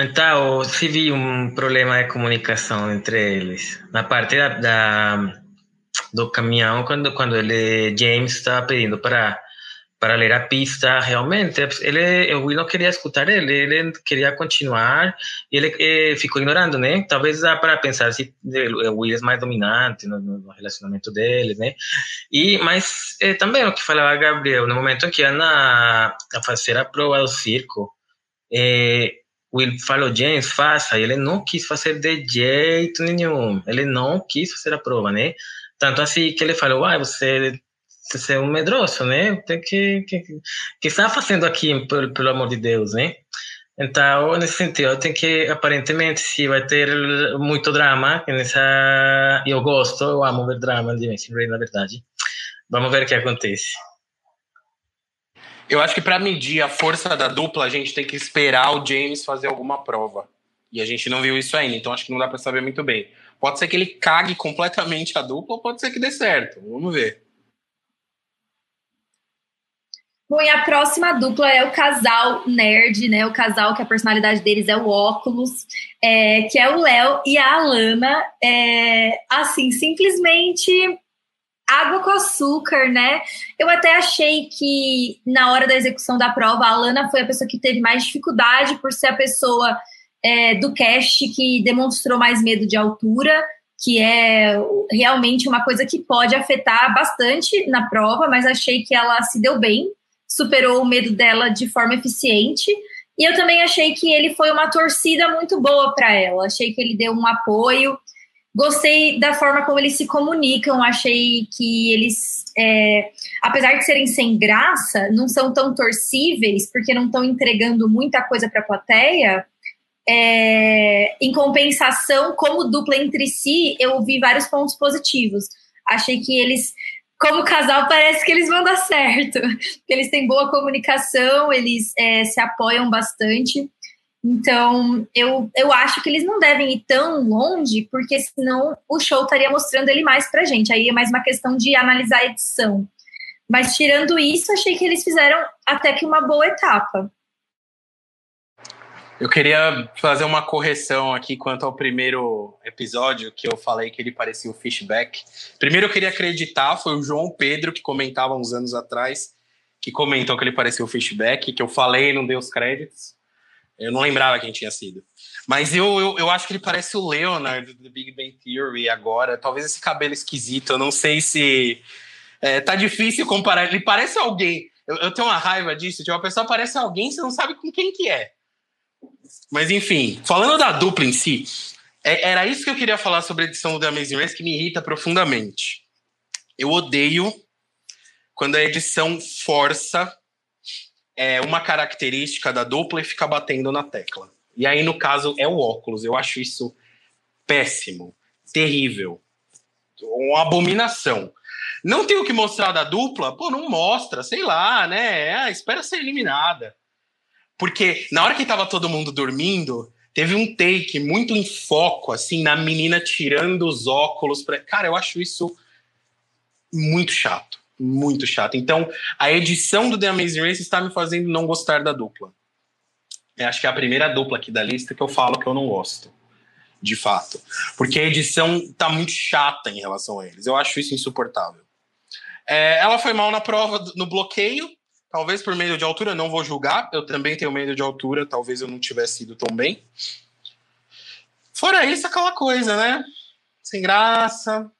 Então, se vi um problema de comunicação entre eles. Na parte da, da do caminhão, quando, quando ele, James, estava pedindo para para ler a pista, realmente, ele, Will não queria escutar ele, ele queria continuar e ele eh, ficou ignorando, né? Talvez dá para pensar se o Will é mais dominante no, no relacionamento deles, né? E, mas eh, também o que falava Gabriel, no momento que Ana a fazer a prova do circo, eh, Will falou, James, faça, e ele não quis fazer de jeito nenhum, ele não quis fazer a prova, né? Tanto assim que ele falou, ah, você você é um medroso, né? Tem que, que, que está fazendo aqui, pelo, pelo amor de Deus, né? Então, nesse sentido, tem que, aparentemente, se vai ter muito drama nessa... Eu gosto, eu amo ver drama de Mason Ray, na verdade. Vamos ver o que acontece. Eu acho que para medir a força da dupla, a gente tem que esperar o James fazer alguma prova. E a gente não viu isso ainda, então acho que não dá para saber muito bem. Pode ser que ele cague completamente a dupla, ou pode ser que dê certo. Vamos ver. Bom, e a próxima dupla é o casal nerd, né? O casal que a personalidade deles é o óculos, é, que é o Léo e a Alana. É, assim, simplesmente água com açúcar, né? Eu até achei que na hora da execução da prova, a Alana foi a pessoa que teve mais dificuldade por ser a pessoa é, do cast que demonstrou mais medo de altura, que é realmente uma coisa que pode afetar bastante na prova, mas achei que ela se deu bem superou o medo dela de forma eficiente. E eu também achei que ele foi uma torcida muito boa para ela. Achei que ele deu um apoio. Gostei da forma como eles se comunicam. Achei que eles, é, apesar de serem sem graça, não são tão torcíveis, porque não estão entregando muita coisa para a plateia. É, em compensação, como dupla entre si, eu vi vários pontos positivos. Achei que eles como casal parece que eles vão dar certo. Eles têm boa comunicação, eles é, se apoiam bastante. Então, eu, eu acho que eles não devem ir tão longe, porque senão o show estaria mostrando ele mais pra gente. Aí é mais uma questão de analisar a edição. Mas tirando isso, achei que eles fizeram até que uma boa etapa. Eu queria fazer uma correção aqui quanto ao primeiro episódio que eu falei que ele parecia o Fishback. Primeiro eu queria acreditar, foi o João Pedro que comentava uns anos atrás que comentou que ele parecia o Fishback, que eu falei e não dei os créditos. Eu não lembrava quem tinha sido. Mas eu, eu, eu, acho que ele parece o Leonard do Big Bang Theory agora. Talvez esse cabelo esquisito. Eu não sei se. É, tá difícil comparar. Ele parece alguém. Eu, eu tenho uma raiva disso. Tipo, a pessoa parece alguém, você não sabe com quem que é. Mas enfim, falando da dupla em si, é, era isso que eu queria falar sobre a edição do Amazing Race que me irrita profundamente. Eu odeio quando a edição força é, uma característica da dupla e fica batendo na tecla. E aí, no caso, é o óculos. Eu acho isso péssimo, terrível, uma abominação. Não tem o que mostrar da dupla? Pô, não mostra, sei lá, né? Ah, espera ser eliminada. Porque na hora que tava todo mundo dormindo, teve um take muito em foco, assim, na menina tirando os óculos. Pra... Cara, eu acho isso muito chato. Muito chato. Então, a edição do The Amazing Race está me fazendo não gostar da dupla. Eu acho que é a primeira dupla aqui da lista que eu falo que eu não gosto. De fato. Porque a edição tá muito chata em relação a eles. Eu acho isso insuportável. É, ela foi mal na prova, no bloqueio. Talvez por medo de altura, não vou julgar. Eu também tenho medo de altura, talvez eu não tivesse ido tão bem. Fora isso, aquela coisa, né? Sem graça.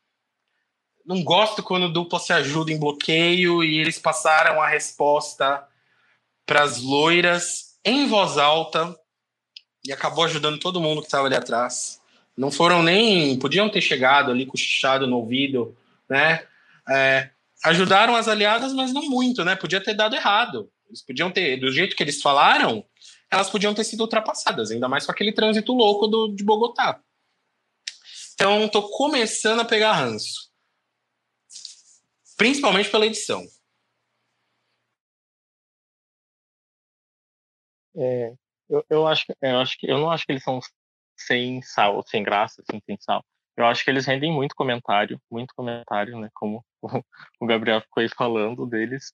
Não gosto quando dupla se ajuda em bloqueio e eles passaram a resposta para as loiras em voz alta e acabou ajudando todo mundo que estava ali atrás. Não foram nem. Podiam ter chegado ali cochichado no ouvido, né? É, ajudaram as aliadas, mas não muito, né? Podia ter dado errado. Eles podiam ter, do jeito que eles falaram, elas podiam ter sido ultrapassadas, ainda mais com aquele trânsito louco do, de Bogotá. Então, tô começando a pegar ranço. Principalmente pela edição. É, eu, eu, acho, eu acho que eu não acho que eles são sem sal, sem graça, assim, sem sal. Eu acho que eles rendem muito comentário, muito comentário, né? Como o Gabriel ficou aí falando deles.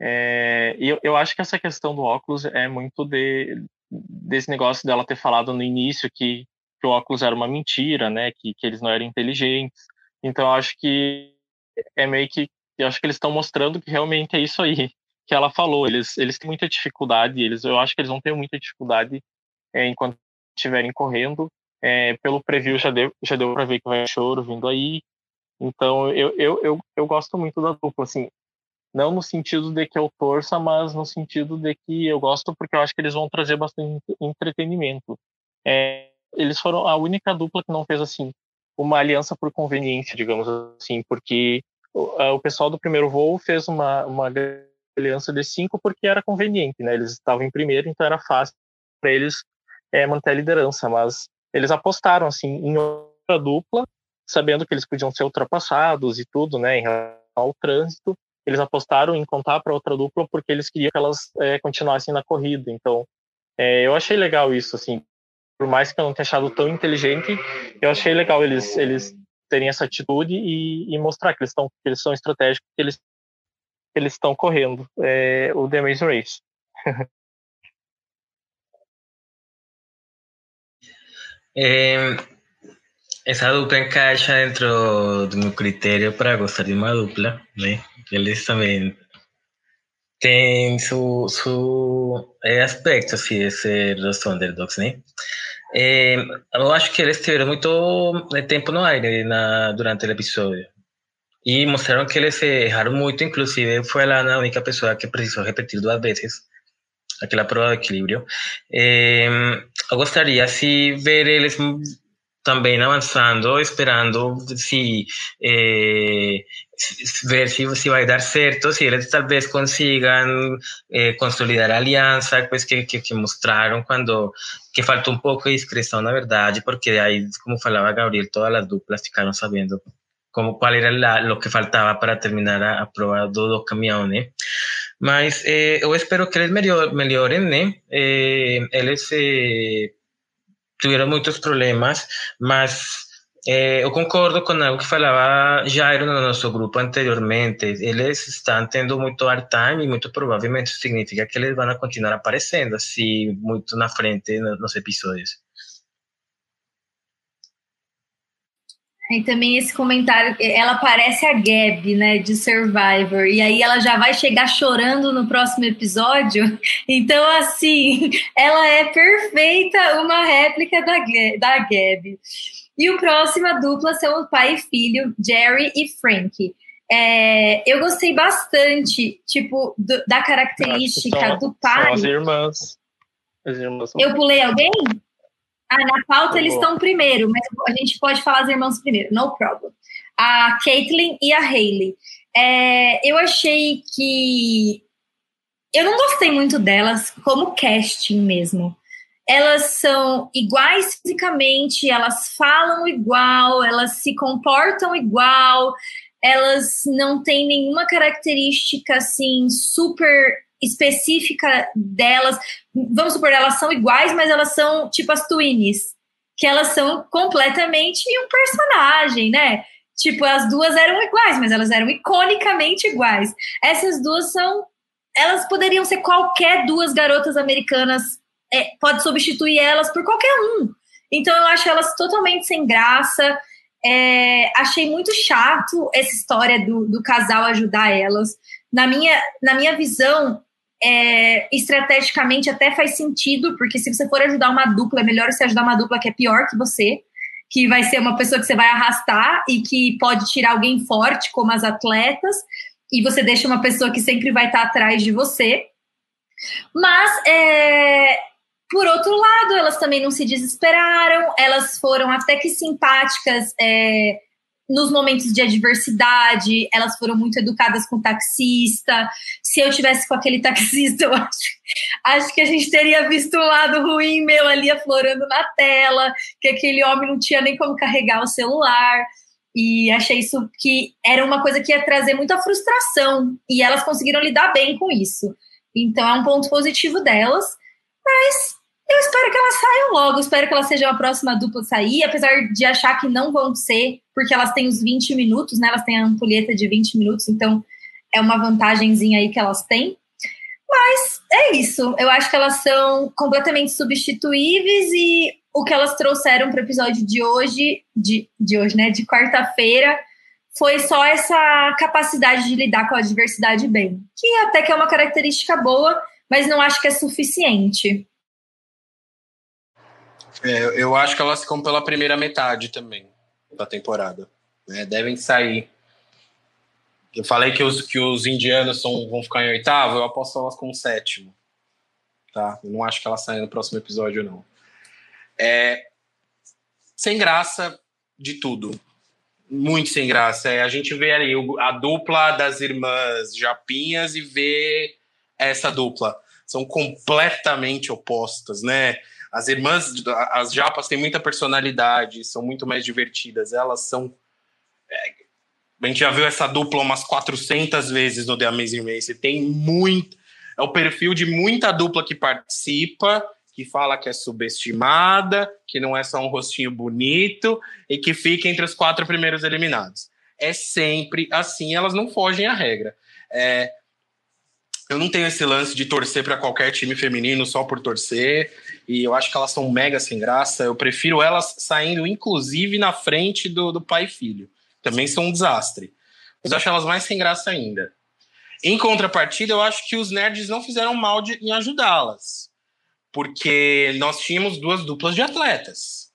É, e eu, eu acho que essa questão do óculos é muito de, desse negócio dela ter falado no início que, que o óculos era uma mentira, né? Que, que eles não eram inteligentes. Então, eu acho que é meio que. Eu acho que eles estão mostrando que realmente é isso aí que ela falou. Eles, eles têm muita dificuldade, eles, eu acho que eles vão ter muita dificuldade é, enquanto estiverem correndo. É, pelo preview já deu, já deu para ver que vai choro vindo aí. Então eu, eu, eu, eu gosto muito da dupla, assim, não no sentido de que eu torça, mas no sentido de que eu gosto porque eu acho que eles vão trazer bastante entretenimento. É, eles foram a única dupla que não fez assim uma aliança por conveniência, digamos assim, porque o, o pessoal do primeiro voo fez uma, uma aliança de cinco porque era conveniente, né? Eles estavam em primeiro, então era fácil para eles é, manter a liderança, mas eles apostaram assim em outra dupla, sabendo que eles podiam ser ultrapassados e tudo, né, em relação ao trânsito. Eles apostaram em contar para outra dupla porque eles queriam que elas é, continuassem na corrida. Então, é, eu achei legal isso, assim. Por mais que eu não tenha achado tão inteligente, eu achei legal eles eles terem essa atitude e, e mostrar que eles estão que eles são estratégicos, que eles eles estão correndo é, o The Amazing Race. Eh, esa dupla encaixa dentro de mi criterio para gostar de uma dupla, né? Eles também têm su, su é, aspecto assim, de ser os underdogs, né? É, eu acho que eles tiveram muito tempo no aire na, durante o episódio. E mostraram que eles erraram muito, inclusive foi a única pessoa que precisou repetir duas vezes aquela prova de equilíbrio. Eh, eu gostaria de ver eles também avançando, esperando se eh, ver se, se vai dar certo, se eles talvez consigam eh, consolidar a aliança, pues que, que, que, mostraram quando que faltou um pouco de discrição, na verdade, porque aí, como falava Gabriel, todas as duplas ficaram sabendo como qual era la, lo que faltava para terminar a, a prova do, do caminhão, né? Mas eh, eu espero que eles melhorem, né? Eh, eles eh, tiveram muitos problemas, mas eu concordo com algo que falava Jairo no nosso grupo anteriormente. Eles estão tendo muito airtime e muito provavelmente significa que eles vão continuar aparecendo assim muito na frente nos episódios. E também esse comentário, ela parece a Gabi, né, de Survivor, e aí ela já vai chegar chorando no próximo episódio. Então, assim, ela é perfeita, uma réplica da, da Gabi. E o próximo, a dupla, são o pai e filho, Jerry e Frank. É, eu gostei bastante, tipo, do, da característica são, do pai. São as irmãs. As irmãs. Eu pulei alguém? Ah, na pauta eles estão primeiro, mas a gente pode falar as irmãs primeiro, no problem. A Caitlyn e a Hayley. É, eu achei que. Eu não gostei muito delas como casting mesmo. Elas são iguais fisicamente, elas falam igual, elas se comportam igual, elas não têm nenhuma característica assim super específica delas. Vamos supor, elas são iguais, mas elas são tipo as twins, que elas são completamente um personagem, né? Tipo, as duas eram iguais, mas elas eram iconicamente iguais. Essas duas são. Elas poderiam ser qualquer duas garotas americanas, é, pode substituir elas por qualquer um. Então eu acho elas totalmente sem graça. É, achei muito chato essa história do, do casal ajudar elas. Na minha, na minha visão, é, estrategicamente até faz sentido, porque se você for ajudar uma dupla, é melhor você ajudar uma dupla que é pior que você, que vai ser uma pessoa que você vai arrastar e que pode tirar alguém forte, como as atletas, e você deixa uma pessoa que sempre vai estar atrás de você. Mas, é, por outro lado, elas também não se desesperaram, elas foram até que simpáticas. É, nos momentos de adversidade, elas foram muito educadas com o taxista. Se eu tivesse com aquele taxista, eu acho, acho que a gente teria visto um lado ruim meu ali aflorando na tela, que aquele homem não tinha nem como carregar o celular. E achei isso que era uma coisa que ia trazer muita frustração. E elas conseguiram lidar bem com isso. Então é um ponto positivo delas. Mas eu espero que elas saiam logo, espero que elas sejam a próxima dupla a sair, apesar de achar que não vão ser, porque elas têm os 20 minutos, né? Elas têm a ampulheta de 20 minutos, então é uma vantagenzinha aí que elas têm. Mas é isso. Eu acho que elas são completamente substituíveis e o que elas trouxeram para o episódio de hoje, de, de hoje, né? De quarta-feira, foi só essa capacidade de lidar com a diversidade bem. Que até que é uma característica boa, mas não acho que é suficiente. É, eu acho que elas ficam pela primeira metade também da temporada. Né? Devem sair. Eu falei que os, que os indianos são, vão ficar em oitavo, eu aposto elas com sétimo. Tá? Eu não acho que elas saem no próximo episódio, não. É, sem graça de tudo. Muito sem graça. É, a gente vê ali a dupla das irmãs Japinhas e vê essa dupla. São completamente opostas, né? As irmãs, as japas têm muita personalidade, são muito mais divertidas. Elas são. É, a gente já viu essa dupla umas 400 vezes no The Amazing Race. Tem muito. É o perfil de muita dupla que participa, que fala que é subestimada, que não é só um rostinho bonito e que fica entre os quatro primeiros eliminados. É sempre assim, elas não fogem à regra. É, eu não tenho esse lance de torcer para qualquer time feminino só por torcer e eu acho que elas são mega sem graça. Eu prefiro elas saindo, inclusive, na frente do, do pai e filho. Também são um desastre. Mas eu acho elas mais sem graça ainda. Em contrapartida, eu acho que os nerds não fizeram mal de, em ajudá-las. Porque nós tínhamos duas duplas de atletas.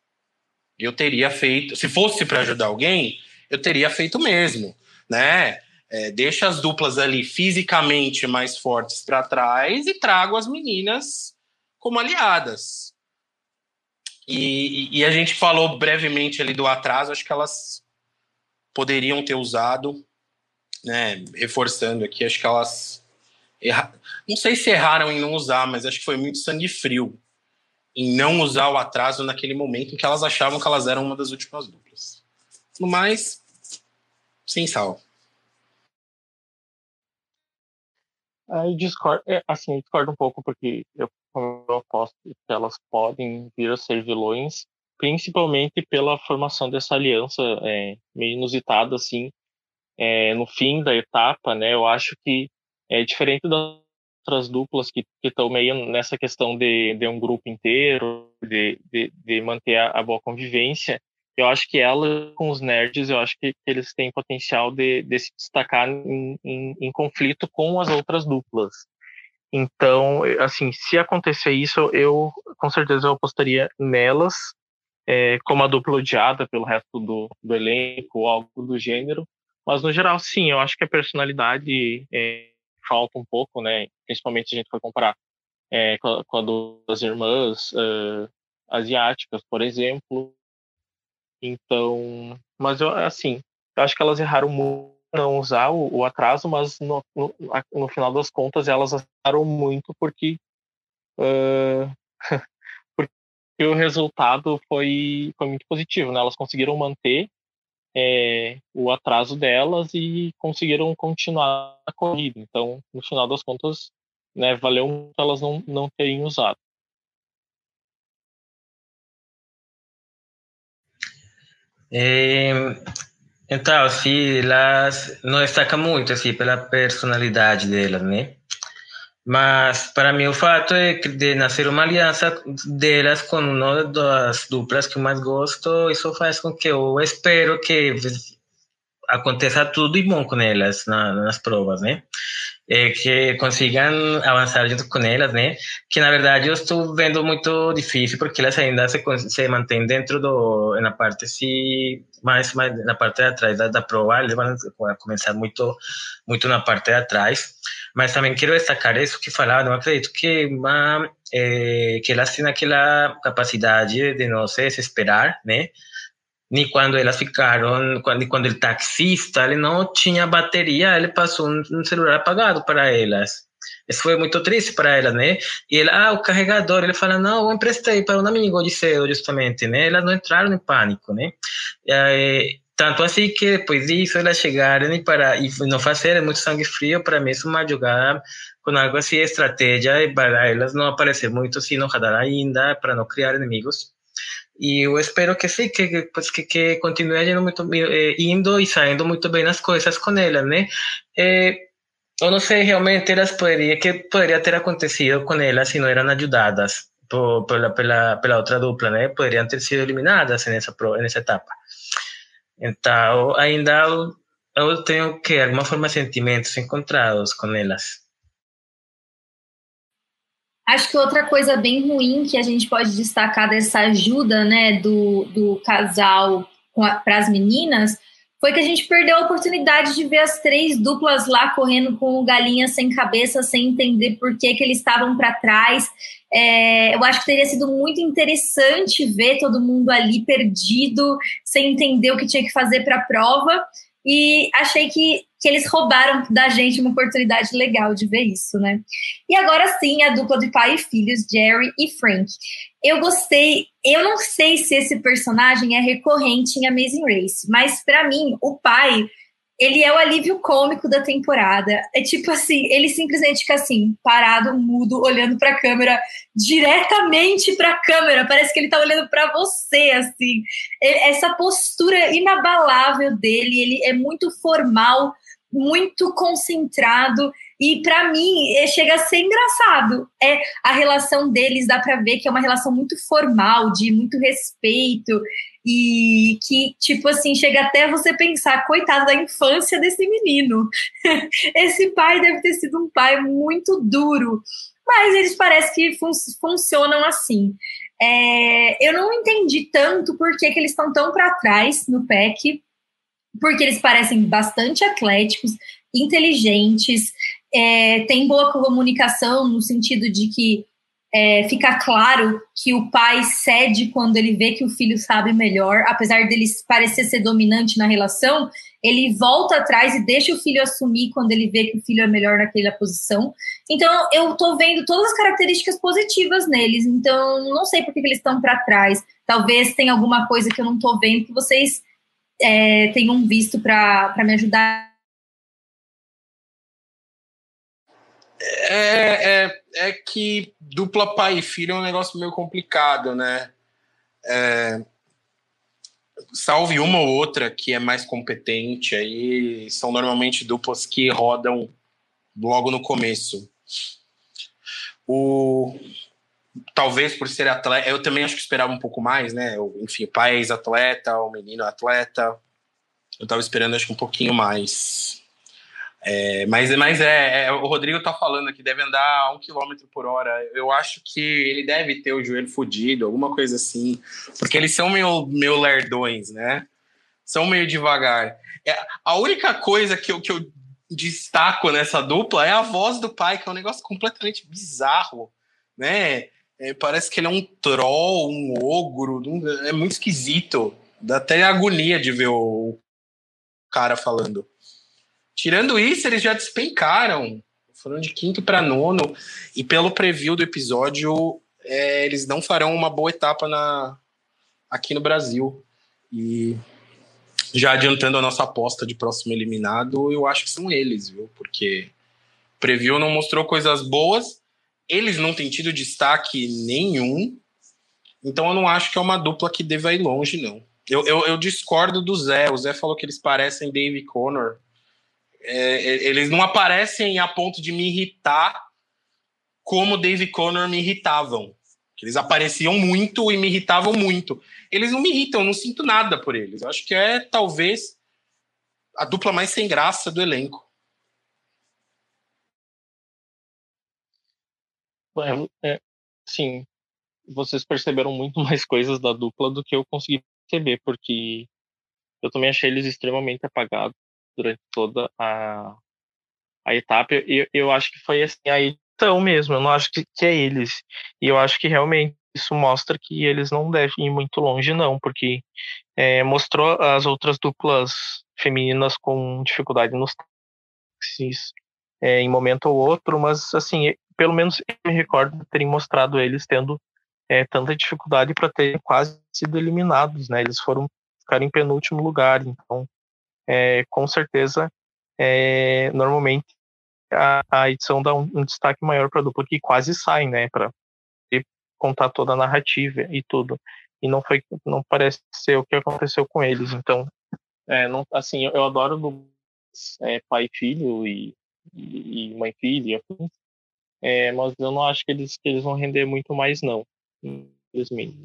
Eu teria feito, se fosse para ajudar alguém, eu teria feito mesmo, né? É, deixa as duplas ali fisicamente mais fortes para trás e trago as meninas como aliadas. E, e, a gente falou brevemente ali do atraso, acho que elas poderiam ter usado, né, reforçando aqui, acho que elas erra... não sei se erraram em não usar, mas acho que foi muito sangue frio em não usar o atraso naquele momento em que elas achavam que elas eram uma das últimas duplas. No mais, sem sal. Aí discordo, é, assim, discordo um pouco porque eu eu aposto que elas podem vir a ser vilões, principalmente pela formação dessa aliança é, meio inusitada, assim, é, no fim da etapa, né? Eu acho que é diferente das outras duplas que estão meio nessa questão de, de um grupo inteiro, de, de, de manter a, a, boa convivência. Eu acho que ela, com os nerds, eu acho que, eles têm potencial de, de se destacar em, em, em, conflito com as outras duplas. Então, assim, se acontecer isso, eu com certeza eu apostaria nelas é, como a dupla odiada pelo resto do, do elenco ou algo do gênero. Mas, no geral, sim, eu acho que a personalidade é, falta um pouco, né? Principalmente a gente for comparar é, com, a, com a das irmãs uh, asiáticas, por exemplo. Então, mas eu, assim, eu acho que elas erraram muito não usar o, o atraso, mas no, no, no, final das contas elas erraram muito porque uh, porque o resultado foi, foi muito positivo, né? Elas conseguiram manter é, o atraso delas e conseguiram continuar a corrida. Então, no final das contas, né, valeu muito elas não, não terem usado. Eh, então, assim, elas não destacam muito, assim, pela personalidade delas, né? Mas, para mim, o fato é de nascer uma aliança delas com uma das duplas que eu mais gosto, isso faz com que eu espero que aconteça tudo e bom com elas na, nas provas, né? É, que consigam avançar junto com elas, né? Que na verdade eu estou vendo muito difícil porque elas ainda se, se mantêm dentro do na parte se mais, na parte de atrás da, da prova, eles vão começar muito muito na parte de atrás. Mas também quero destacar isso que falava, não acredito que uma, é, que elas têm aquela capacidade de não se desesperar, né? Ni quando elas ficaram, quando, quando o taxista ele não tinha bateria, ele passou um, celular apagado para elas. Isso foi muito triste para elas, né? E ele, ah, o carregador, ele fala, não, eu emprestei para um amigo de cedo, justamente, né? Elas não entraram em pânico, né? Tanto assim que depois disso elas chegaram e para e não fazer muito sangue frio para mesmo jogar com algo assim estratégia para elas não aparecer muito no radar ainda para não criar inimigos e eu espero que sim, que, que, que continue muito, eh, indo e saindo muito bem as coisas com elas, né? Eh, eu não sei realmente elas poderia, que poderia ter acontecido com elas se não eram ajudadas por, pela, pela, pela outra dupla, né? Poderiam ter sido eliminadas nessa, nessa etapa. Então, ainda eu, eu tenho que, de alguma forma, sentimentos encontrados com elas. Acho que outra coisa bem ruim que a gente pode destacar dessa ajuda né, do, do casal para as meninas foi que a gente perdeu a oportunidade de ver as três duplas lá correndo com o galinha sem cabeça, sem entender por que, que eles estavam para trás. É, eu acho que teria sido muito interessante ver todo mundo ali perdido, sem entender o que tinha que fazer para a prova. E achei que que eles roubaram da gente uma oportunidade legal de ver isso, né? E agora sim, a dupla de pai e filhos, Jerry e Frank. Eu gostei, eu não sei se esse personagem é recorrente em Amazing Race, mas para mim, o pai ele é o alívio cômico da temporada. É tipo assim, ele simplesmente fica assim, parado, mudo, olhando para a câmera, diretamente para a câmera. Parece que ele tá olhando para você, assim. essa postura inabalável dele, ele é muito formal, muito concentrado e para mim é, chega a ser engraçado. É a relação deles dá para ver que é uma relação muito formal, de muito respeito e que tipo assim chega até você pensar, coitado da infância desse menino. Esse pai deve ter sido um pai muito duro, mas eles parecem que fun funcionam assim. É, eu não entendi tanto por que, que eles estão tão para trás no PEC porque eles parecem bastante atléticos, inteligentes, é, têm boa comunicação no sentido de que é, fica claro que o pai cede quando ele vê que o filho sabe melhor, apesar dele parecer ser dominante na relação, ele volta atrás e deixa o filho assumir quando ele vê que o filho é melhor naquela posição. Então, eu tô vendo todas as características positivas neles. Então, não sei por que, eles estão para trás. Talvez tenha alguma coisa que eu não tô vendo que vocês é, tenham visto para me ajudar? É, é, é, que dupla pai e filho é um negócio meio complicado, né? É, salve uma ou outra que é mais competente, aí são normalmente duplas que rodam logo no começo. O, talvez por ser atleta, eu também acho que esperava um pouco mais, né? Eu, enfim, o pai é ex-atleta, o menino é atleta. Eu tava esperando, acho que um pouquinho mais. É, mas mas é, é, o Rodrigo tá falando que deve andar a um quilômetro por hora. Eu acho que ele deve ter o joelho fodido, alguma coisa assim. Porque eles são meio, meio lerdões, né? São meio devagar. É, a única coisa que eu, que eu destaco nessa dupla é a voz do pai, que é um negócio completamente bizarro, né? É, parece que ele é um troll, um ogro, é muito esquisito. Dá até agonia de ver o cara falando. Tirando isso, eles já despencaram. Foram de quinto para nono. E pelo preview do episódio, é, eles não farão uma boa etapa na, aqui no Brasil. E já adiantando a nossa aposta de próximo eliminado, eu acho que são eles, viu? Porque o preview não mostrou coisas boas, eles não têm tido destaque nenhum, então eu não acho que é uma dupla que deva ir longe, não. Eu, eu, eu discordo do Zé. O Zé falou que eles parecem Dave Connor. É, é, eles não aparecem a ponto de me irritar como Dave Connor me irritavam. Eles apareciam muito e me irritavam muito eles não me irritam, eu não sinto nada por eles. Eu acho que é talvez a dupla mais sem graça do elenco. É, é, sim, vocês perceberam muito mais coisas da dupla do que eu consegui perceber, porque eu também achei eles extremamente apagados durante toda a, a etapa. Eu, eu acho que foi assim a edição mesmo, eu não acho que, que é eles. E eu acho que realmente isso mostra que eles não devem ir muito longe, não, porque é, mostrou as outras duplas femininas com dificuldade nos táxis é, em momento ou outro, mas assim, pelo menos eu me recordo de terem mostrado eles tendo é, tanta dificuldade para terem quase sido eliminados, né? Eles foram ficar em penúltimo lugar, então é, com certeza é, normalmente a, a, edição dá um, um destaque maior para a dupla que quase sai, né? Para contar toda a narrativa e tudo. E não foi, não parece ser o que aconteceu com eles. Então, é, não, assim, eu, eu adoro do, é, pai e filho e, e, mãe e filha, é, mas eu não acho que eles, que eles vão render muito mais, não. Infelizmente.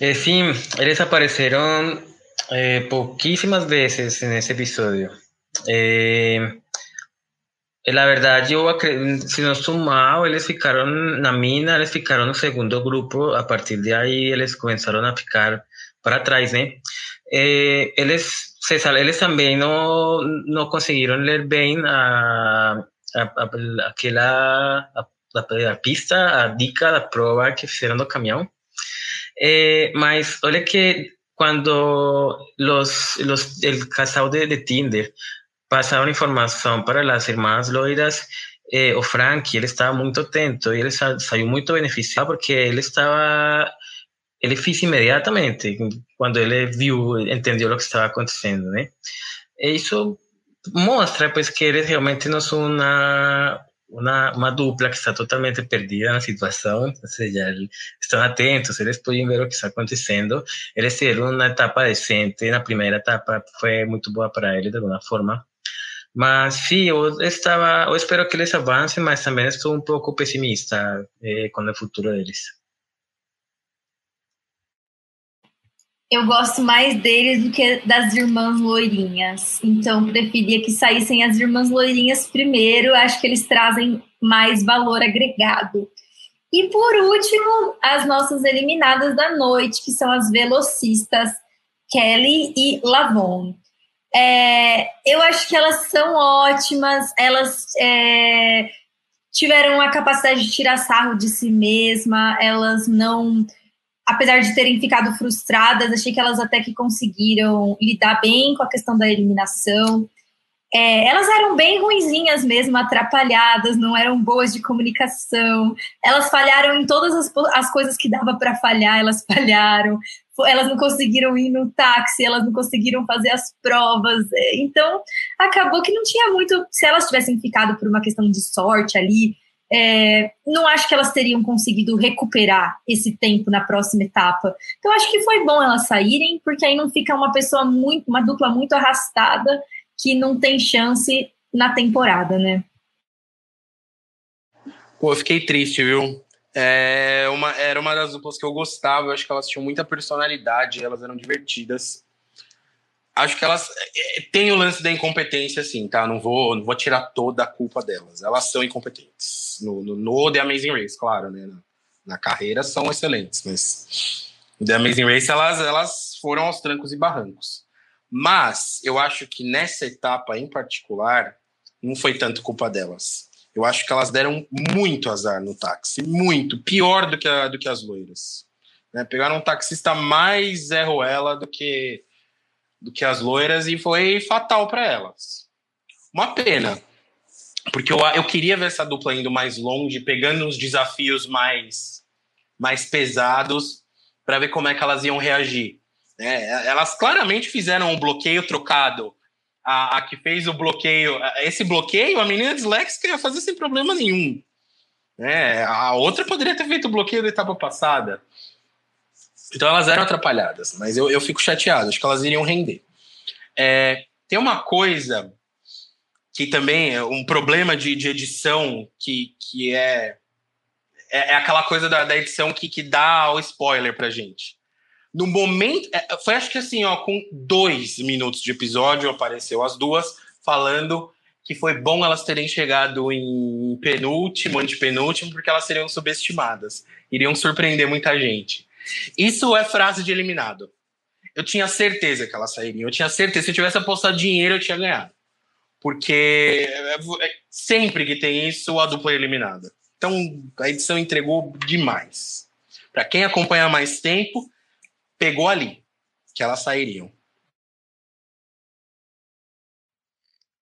Eh, sí, eles apareceram eh, pouquíssimas vezes nesse episódio. Eh, La verdad, yo, si no sumado, ellos ficaron na mina, eles ficaron no segundo grupo, a partir de ahí, ellos comenzaron a ficar para atrás, né? Eh, eles, se, eles também não, não conseguiram ler bem a, a, a, aquela a, a, pista, a dica da prova que fizeram do caminhão. Eh, mas olha que quando los, los, el casal de, de Tinder pasaron información para las hermanas Loiras eh, o Frank, él estaba muy atento y él salió muy beneficiado porque él estaba, él hizo inmediatamente cuando él vio, entendió lo que estaba aconteciendo, ¿no? Eso muestra pues que él realmente no es una, una, una, dupla que está totalmente perdida en la situación, entonces ya están atentos, eles pueden ver lo que está acontecendo, eles tiveram una etapa decente, la primera etapa fue muy boa para él de alguna forma, Mas sim, eu estava, eu espero que eles avancem, mas também estou um pouco pessimista eh, com o futuro deles. Eu gosto mais deles do que das irmãs loirinhas. Então, preferia que saíssem as irmãs loirinhas primeiro. Acho que eles trazem mais valor agregado. E por último, as nossas eliminadas da noite, que são as velocistas Kelly e Lavon. É, eu acho que elas são ótimas, elas é, tiveram a capacidade de tirar sarro de si mesma, elas não. Apesar de terem ficado frustradas, achei que elas até que conseguiram lidar bem com a questão da eliminação. É, elas eram bem ruinzinhas mesmo, atrapalhadas, não eram boas de comunicação. Elas falharam em todas as, as coisas que dava para falhar, elas falharam elas não conseguiram ir no táxi, elas não conseguiram fazer as provas. É, então, acabou que não tinha muito. Se elas tivessem ficado por uma questão de sorte ali, é, não acho que elas teriam conseguido recuperar esse tempo na próxima etapa. Então, acho que foi bom elas saírem, porque aí não fica uma pessoa muito, uma dupla muito arrastada que não tem chance na temporada, né? Pô, eu fiquei triste, viu? É uma, era uma das duplas que eu gostava, eu acho que elas tinham muita personalidade, elas eram divertidas. Acho que elas é, têm o lance da incompetência, assim, tá? Não vou, não vou tirar toda a culpa delas. Elas são incompetentes. No, no, no The Amazing Race, claro, né? Na, na, carreira são excelentes, mas no The Amazing Race elas, elas foram aos trancos e barrancos. Mas eu acho que nessa etapa em particular, não foi tanto culpa delas. Eu acho que elas deram muito azar no táxi, muito, pior do que, a, do que as loiras. Né? Pegaram um taxista mais Zé Ruela do que, do que as loiras e foi fatal para elas. Uma pena, porque eu, eu queria ver essa dupla indo mais longe, pegando uns desafios mais, mais pesados, para ver como é que elas iam reagir. É, elas claramente fizeram um bloqueio trocado a, a, que fez o bloqueio, esse bloqueio, a menina disléxica ia fazer sem problema nenhum. É, a outra poderia ter feito o bloqueio da etapa passada. Então elas eram atrapalhadas, mas eu, eu fico chateado, acho que elas iriam render. É, tem uma coisa que também é um problema de, de edição que, que é, é, é aquela coisa da, da edição que, que dá o spoiler pra gente. No momento. É, foi acho que assim, ó, com dois minutos de episódio, apareceu as duas falando que foi bom elas terem chegado em penúltimo, antepenúltimo, porque elas seriam subestimadas. Iriam surpreender muita gente. Isso é frase de eliminado. Eu tinha certeza que elas sairiam. Eu tinha certeza. Se eu tivesse apostado dinheiro, eu tinha ganhado. Porque é, é, sempre que tem isso, a dupla é eliminada. Então, a edição entregou demais. Para quem acompanha mais tempo, pegou ali, que elas sairiam.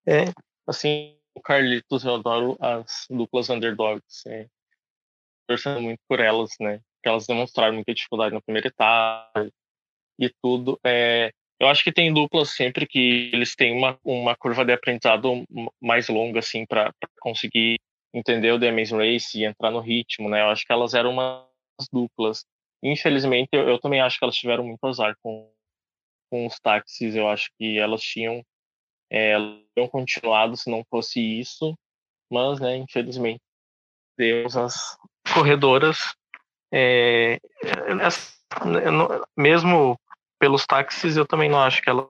É, assim, o Carlitos, eu adoro as duplas underdogs. É, torcendo muito por elas, né? Porque elas demonstraram muita dificuldade na primeira etapa e tudo. É, eu acho que tem duplas sempre que eles têm uma, uma curva de aprendizado mais longa, assim, para conseguir entender o The Amazing Race e entrar no ritmo, né? Eu acho que elas eram umas duplas Infelizmente, eu, eu, também acho que elas tiveram muito azar com, com os táxis. Eu acho que elas tinham, é, tinham continuado se não fosse isso, mas, né, infelizmente, Deus, as corredoras, é, mesmo pelos táxis, eu também não acho que elas,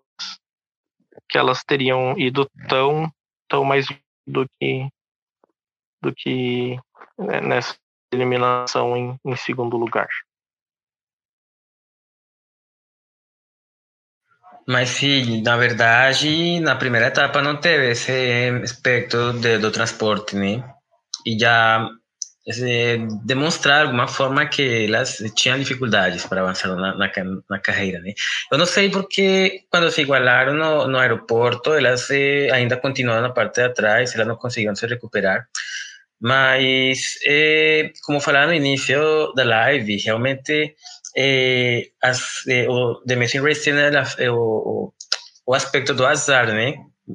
que elas teriam ido tão, tão mais do que, do que né, nessa eliminação em, em segundo lugar. Mas sim, na verdade, na primeira etapa não teve esse aspecto de, do transporte, né? E já demonstrar de alguma forma que elas tinham dificuldades para avançar na, na, na, carreira, né? Eu não sei porque quando se igualaram no, no aeroporto, elas eh, ainda continuaram na parte de atrás, elas não conseguiram se recuperar. Mas, eh, como falaram no início da live, realmente eh, as, eh, o The Machine Race tem eh, o, o aspecto do azar, né?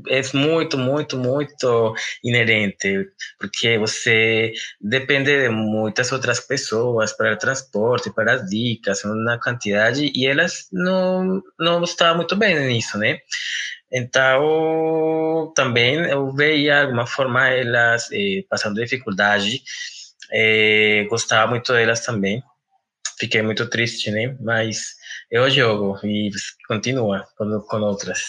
É muito, muito, muito inerente, porque você depende de muitas outras pessoas para transporte, para as dicas, na quantidade, e elas não, não estavam muito bem nisso, né? Então, também eu veia de alguma forma elas eh, passando dificuldade, eh, gostava muito delas também, fiquei muito triste, né? Mas o jogo e continua com, com outras.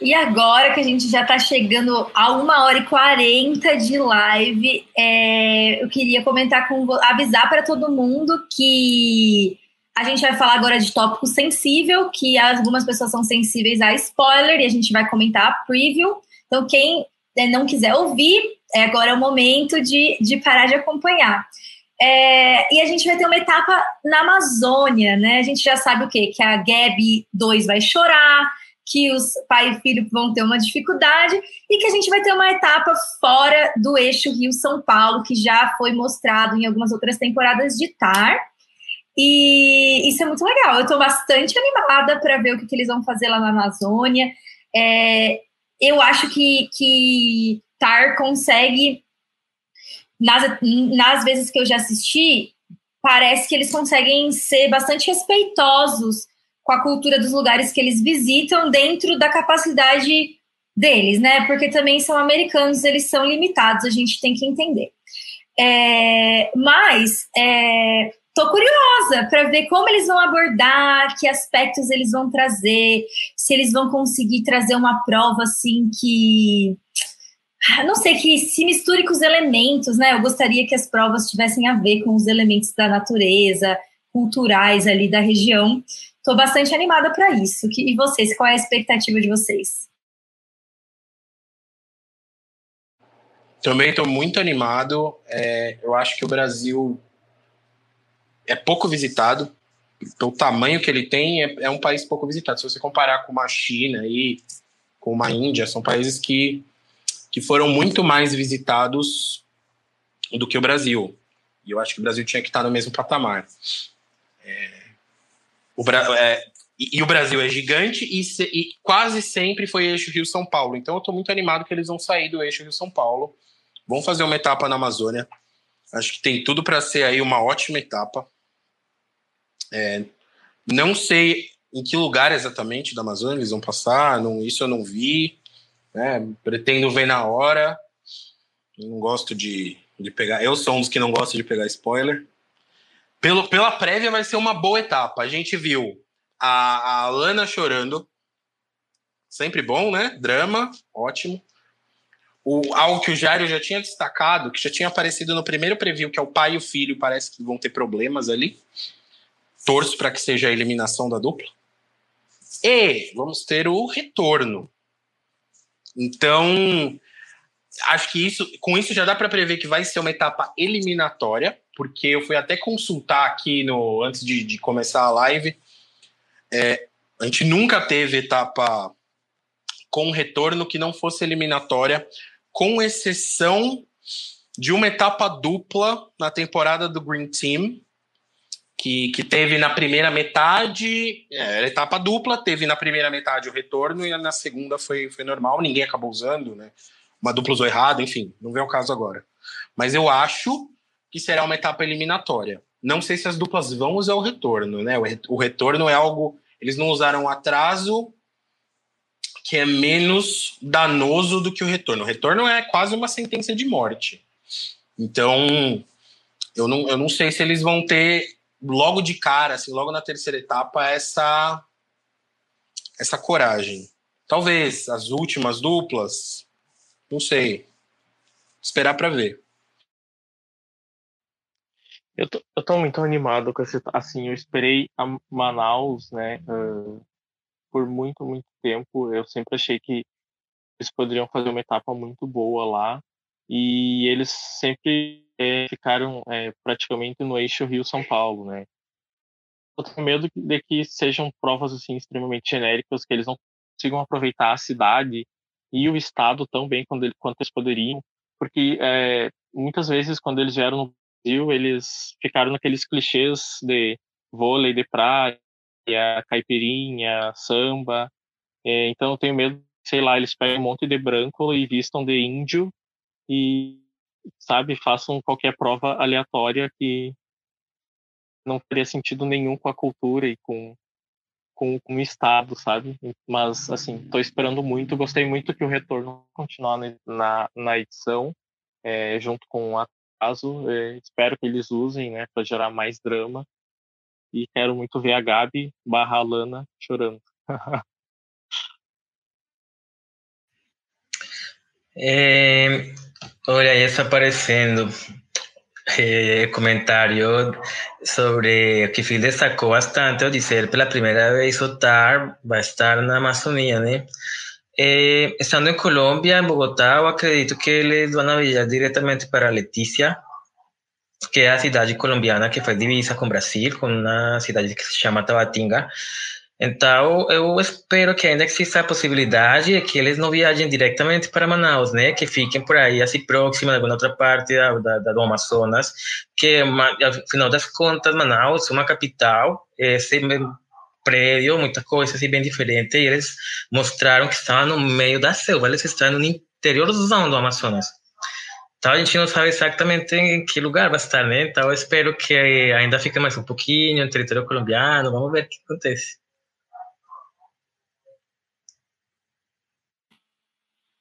E agora que a gente já está chegando a uma hora e quarenta de live, é, eu queria comentar com avisar para todo mundo que a gente vai falar agora de tópico sensível, que algumas pessoas são sensíveis a spoiler, e a gente vai comentar a preview. Então, quem é, não quiser ouvir, é, agora é o momento de, de parar de acompanhar. É, e a gente vai ter uma etapa na Amazônia, né? A gente já sabe o quê? Que a Gabi 2 vai chorar, que os pai e filho vão ter uma dificuldade e que a gente vai ter uma etapa fora do eixo Rio-São Paulo, que já foi mostrado em algumas outras temporadas de TAR. E isso é muito legal. Eu estou bastante animada para ver o que, que, eles vão fazer lá na Amazônia. É, eu acho que, que TAR consegue nas, nas vezes que eu já assisti, parece que eles conseguem ser bastante respeitosos com a cultura dos lugares que eles visitam dentro da capacidade deles, né? Porque também são americanos, eles são limitados, a gente tem que entender. É, mas é, tô curiosa para ver como eles vão abordar, que aspectos eles vão trazer, se eles vão conseguir trazer uma prova assim que não sei que se misture com os elementos, né? Eu gostaria que as provas tivessem a ver com os elementos da natureza, culturais ali da região. Estou bastante animada para isso. E vocês, qual é a expectativa de vocês? Também estou muito animado. É, eu acho que o Brasil é pouco visitado. Pelo tamanho que ele tem, é, é, um país pouco visitado. Se você comparar com uma China e com uma Índia, são países que, que foram muito mais visitados do que o Brasil. E eu acho que o Brasil tinha que estar no mesmo patamar. É, o, é, e, e, o Brasil é gigante e, se, e quase sempre foi eixo Rio-São Paulo. Então eu estou muito animado que eles vão sair do eixo Rio-São Paulo. Vão fazer uma etapa na Amazônia. Acho que tem tudo para ser aí uma ótima etapa. É, não sei em que lugar exatamente da Amazônia eles vão passar, não, isso eu não vi. Né? Pretendo ver na hora. não gosto de, de pegar. Eu sou um dos que não gosta de pegar spoiler. Pelo, pela prévia vai ser uma boa etapa. A gente viu a, a Lana chorando. Sempre bom, né? Drama, ótimo. O, algo que o Jairo já tinha destacado, que já tinha aparecido no primeiro preview, que é o pai e o filho, parece que vão ter problemas ali. Torço para que seja a eliminação da dupla. E vamos ter o retorno. Então, acho que isso, com isso já dá para prever que vai ser uma etapa eliminatória porque eu fui até consultar aqui no antes de, de começar a live. É, a gente nunca teve etapa com retorno que não fosse eliminatória, com exceção de uma etapa dupla na temporada do Green Team, que, que teve na primeira metade, é, etapa dupla, teve na primeira metade o retorno e na segunda foi, foi normal, ninguém acabou usando, né? Uma dupla usou errado, enfim, não vem o caso agora. Mas eu acho que será uma etapa eliminatória. Não sei se as duplas vão usar o retorno, né? O retorno é algo. Eles não usaram o atraso, que é menos danoso do que o retorno. O retorno é quase uma sentença de morte. Então, eu não, eu não sei se eles vão ter logo de cara, assim, logo na terceira etapa, essa essa coragem. Talvez as últimas duplas, não sei. Esperar para ver. Eu tô, eu tô muito animado com esse. Assim, eu esperei a Manaus, né? Uh, por muito, muito tempo. Eu sempre achei que eles poderiam fazer uma etapa muito boa lá. E eles sempre é, ficaram é, praticamente no eixo Rio-São Paulo, né? Eu tenho medo de que sejam provas assim extremamente genéricas, que eles não consigam aproveitar a cidade e o estado tão bem quanto eles poderiam, porque é, muitas vezes quando eles vieram no Brasil, eles ficaram naqueles clichês de vôlei de praia, caipirinha, samba. É, então eu tenho medo, sei lá, eles pegam um monte de branco e vistam de índio e, sabe, façam qualquer prova aleatória que não teria sentido nenhum com a cultura e com com, com o estado, sabe? Mas assim, estou esperando muito, gostei muito que o retorno continuar na, na edição, é, junto com a caso, é, espero que eles usem, né, para gerar mais drama. E quero muito ver a Gabi barra Lana chorando. é, olha, aí está aparecendo é, comentário sobre o que Phil destacou bastante ao dizer pela primeira vez o TAR vai estar na Amazônia, né? Eh, estando en Colombia, en Bogotá, o acredito que eles vão viajar diretamente para Letícia, que é a cidade colombiana que faz divisa com Brasil, com uma cidade que se chama Tabatinga. Então, eu espero que ainda exista a possibilidade de que eles não viajem diretamente para Manaus, né? Que fiquem por aí, assim, próximo, alguma outra parte da, da, da do Amazonas, que, ao final das contas, Manaus é uma capital, é, prédio, muita coisa assim bem diferente, e eles mostraram que estavam no meio da selva, eles estavam no interiorzão do Amazonas. Então a gente não sabe exatamente em que lugar vai estar, né? Então eu espero que ainda fique mais um pouquinho em território colombiano, vamos ver o que acontece.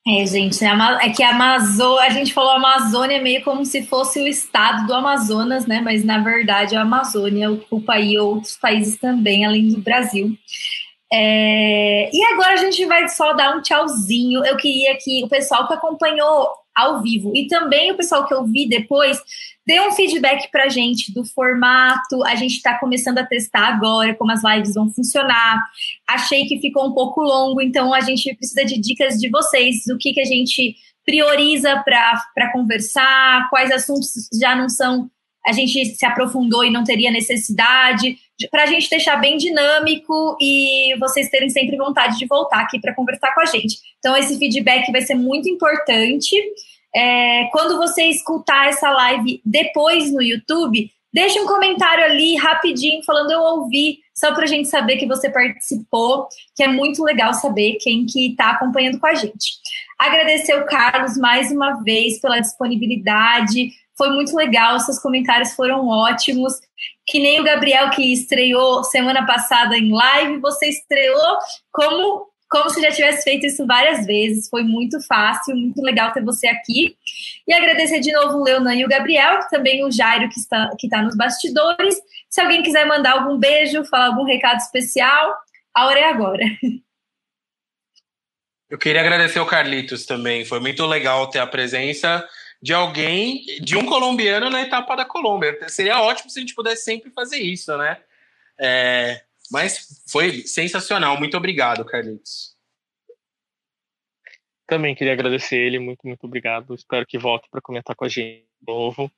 É, gente, é que a Amazônia, a gente falou Amazônia meio como se fosse o estado do Amazonas, né? Mas na verdade a Amazônia ocupa aí outros países também, além do Brasil. É... E agora a gente vai só dar um tchauzinho. Eu queria que o pessoal que acompanhou ao vivo e também o pessoal que eu vi depois dê um feedback pra gente do formato. A gente está começando a testar agora como as lives vão funcionar. Achei que ficou um pouco longo, então a gente precisa de dicas de vocês, do que, que a gente prioriza para conversar, quais assuntos já não são, a gente se aprofundou e não teria necessidade, para a gente deixar bem dinâmico e vocês terem sempre vontade de voltar aqui para conversar com a gente. Então, esse feedback vai ser muito importante. É, quando você escutar essa live depois no YouTube, deixe um comentário ali rapidinho falando eu ouvi, só para a gente saber que você participou, que é muito legal saber quem que está acompanhando com a gente. Agradecer o Carlos mais uma vez pela disponibilidade, foi muito legal, seus comentários foram ótimos. Que nem o Gabriel que estreou semana passada em live, você estreou como como se já tivesse feito isso várias vezes. Foi muito fácil, muito legal ter você aqui. E agradecer de novo o Leonan e o Gabriel, também o Jairo, que está, que está nos bastidores. Se alguém quiser mandar algum beijo, falar algum recado especial, a hora é agora. Eu queria agradecer o Carlitos também. Foi muito legal ter a presença de alguém, de um colombiano na etapa da Colômbia. Seria ótimo se a gente pudesse sempre fazer isso, né? É, mas foi sensacional. Muito obrigado, Carlitos. Também queria agradecer ele, muito, muito obrigado. Espero que volte para comentar com a gente de novo,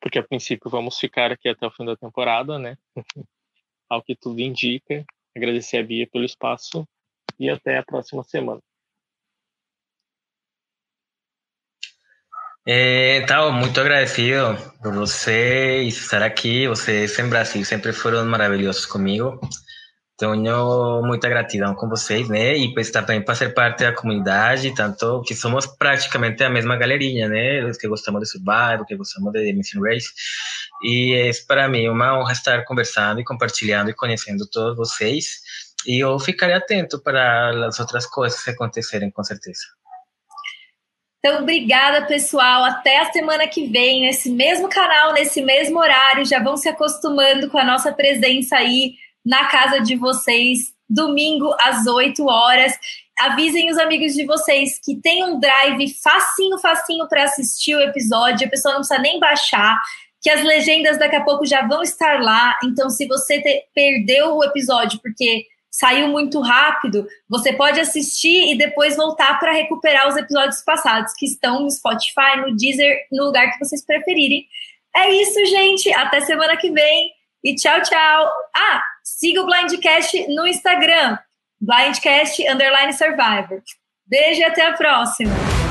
porque a princípio vamos ficar aqui até o fim da temporada, né? Ao que tudo indica. Agradecer a Bia pelo espaço e até a próxima semana. Eh, estaba muy agradecido por você estar aquí. Vocês en Brasil siempre fueron maravillosos conmigo. Tenho muita gratidão com vocês, né? E pues também para ser parte da comunidade, tanto que somos praticamente a mesma galerinha, né? Os que gostamos de Survival, que gostamos de Mission Race. E é para mim uma honra estar conversando e compartilhando e conhecendo todos vocês. E eu ficarei atento para as outras coisas que acontecerem, com certeza. Então, obrigada, pessoal. Até a semana que vem, nesse mesmo canal, nesse mesmo horário. Já vão se acostumando com a nossa presença aí na casa de vocês, domingo às 8 horas. Avisem os amigos de vocês que tem um drive facinho, facinho para assistir o episódio. A pessoa não precisa nem baixar. Que as legendas daqui a pouco já vão estar lá. Então, se você te, perdeu o episódio porque saiu muito rápido, você pode assistir e depois voltar para recuperar os episódios passados que estão no Spotify, no Deezer, no lugar que vocês preferirem. É isso, gente. Até semana que vem e tchau, tchau. Ah, siga o Blindcast no Instagram, Blindcast Underline Survivor. Beijo e até a próxima.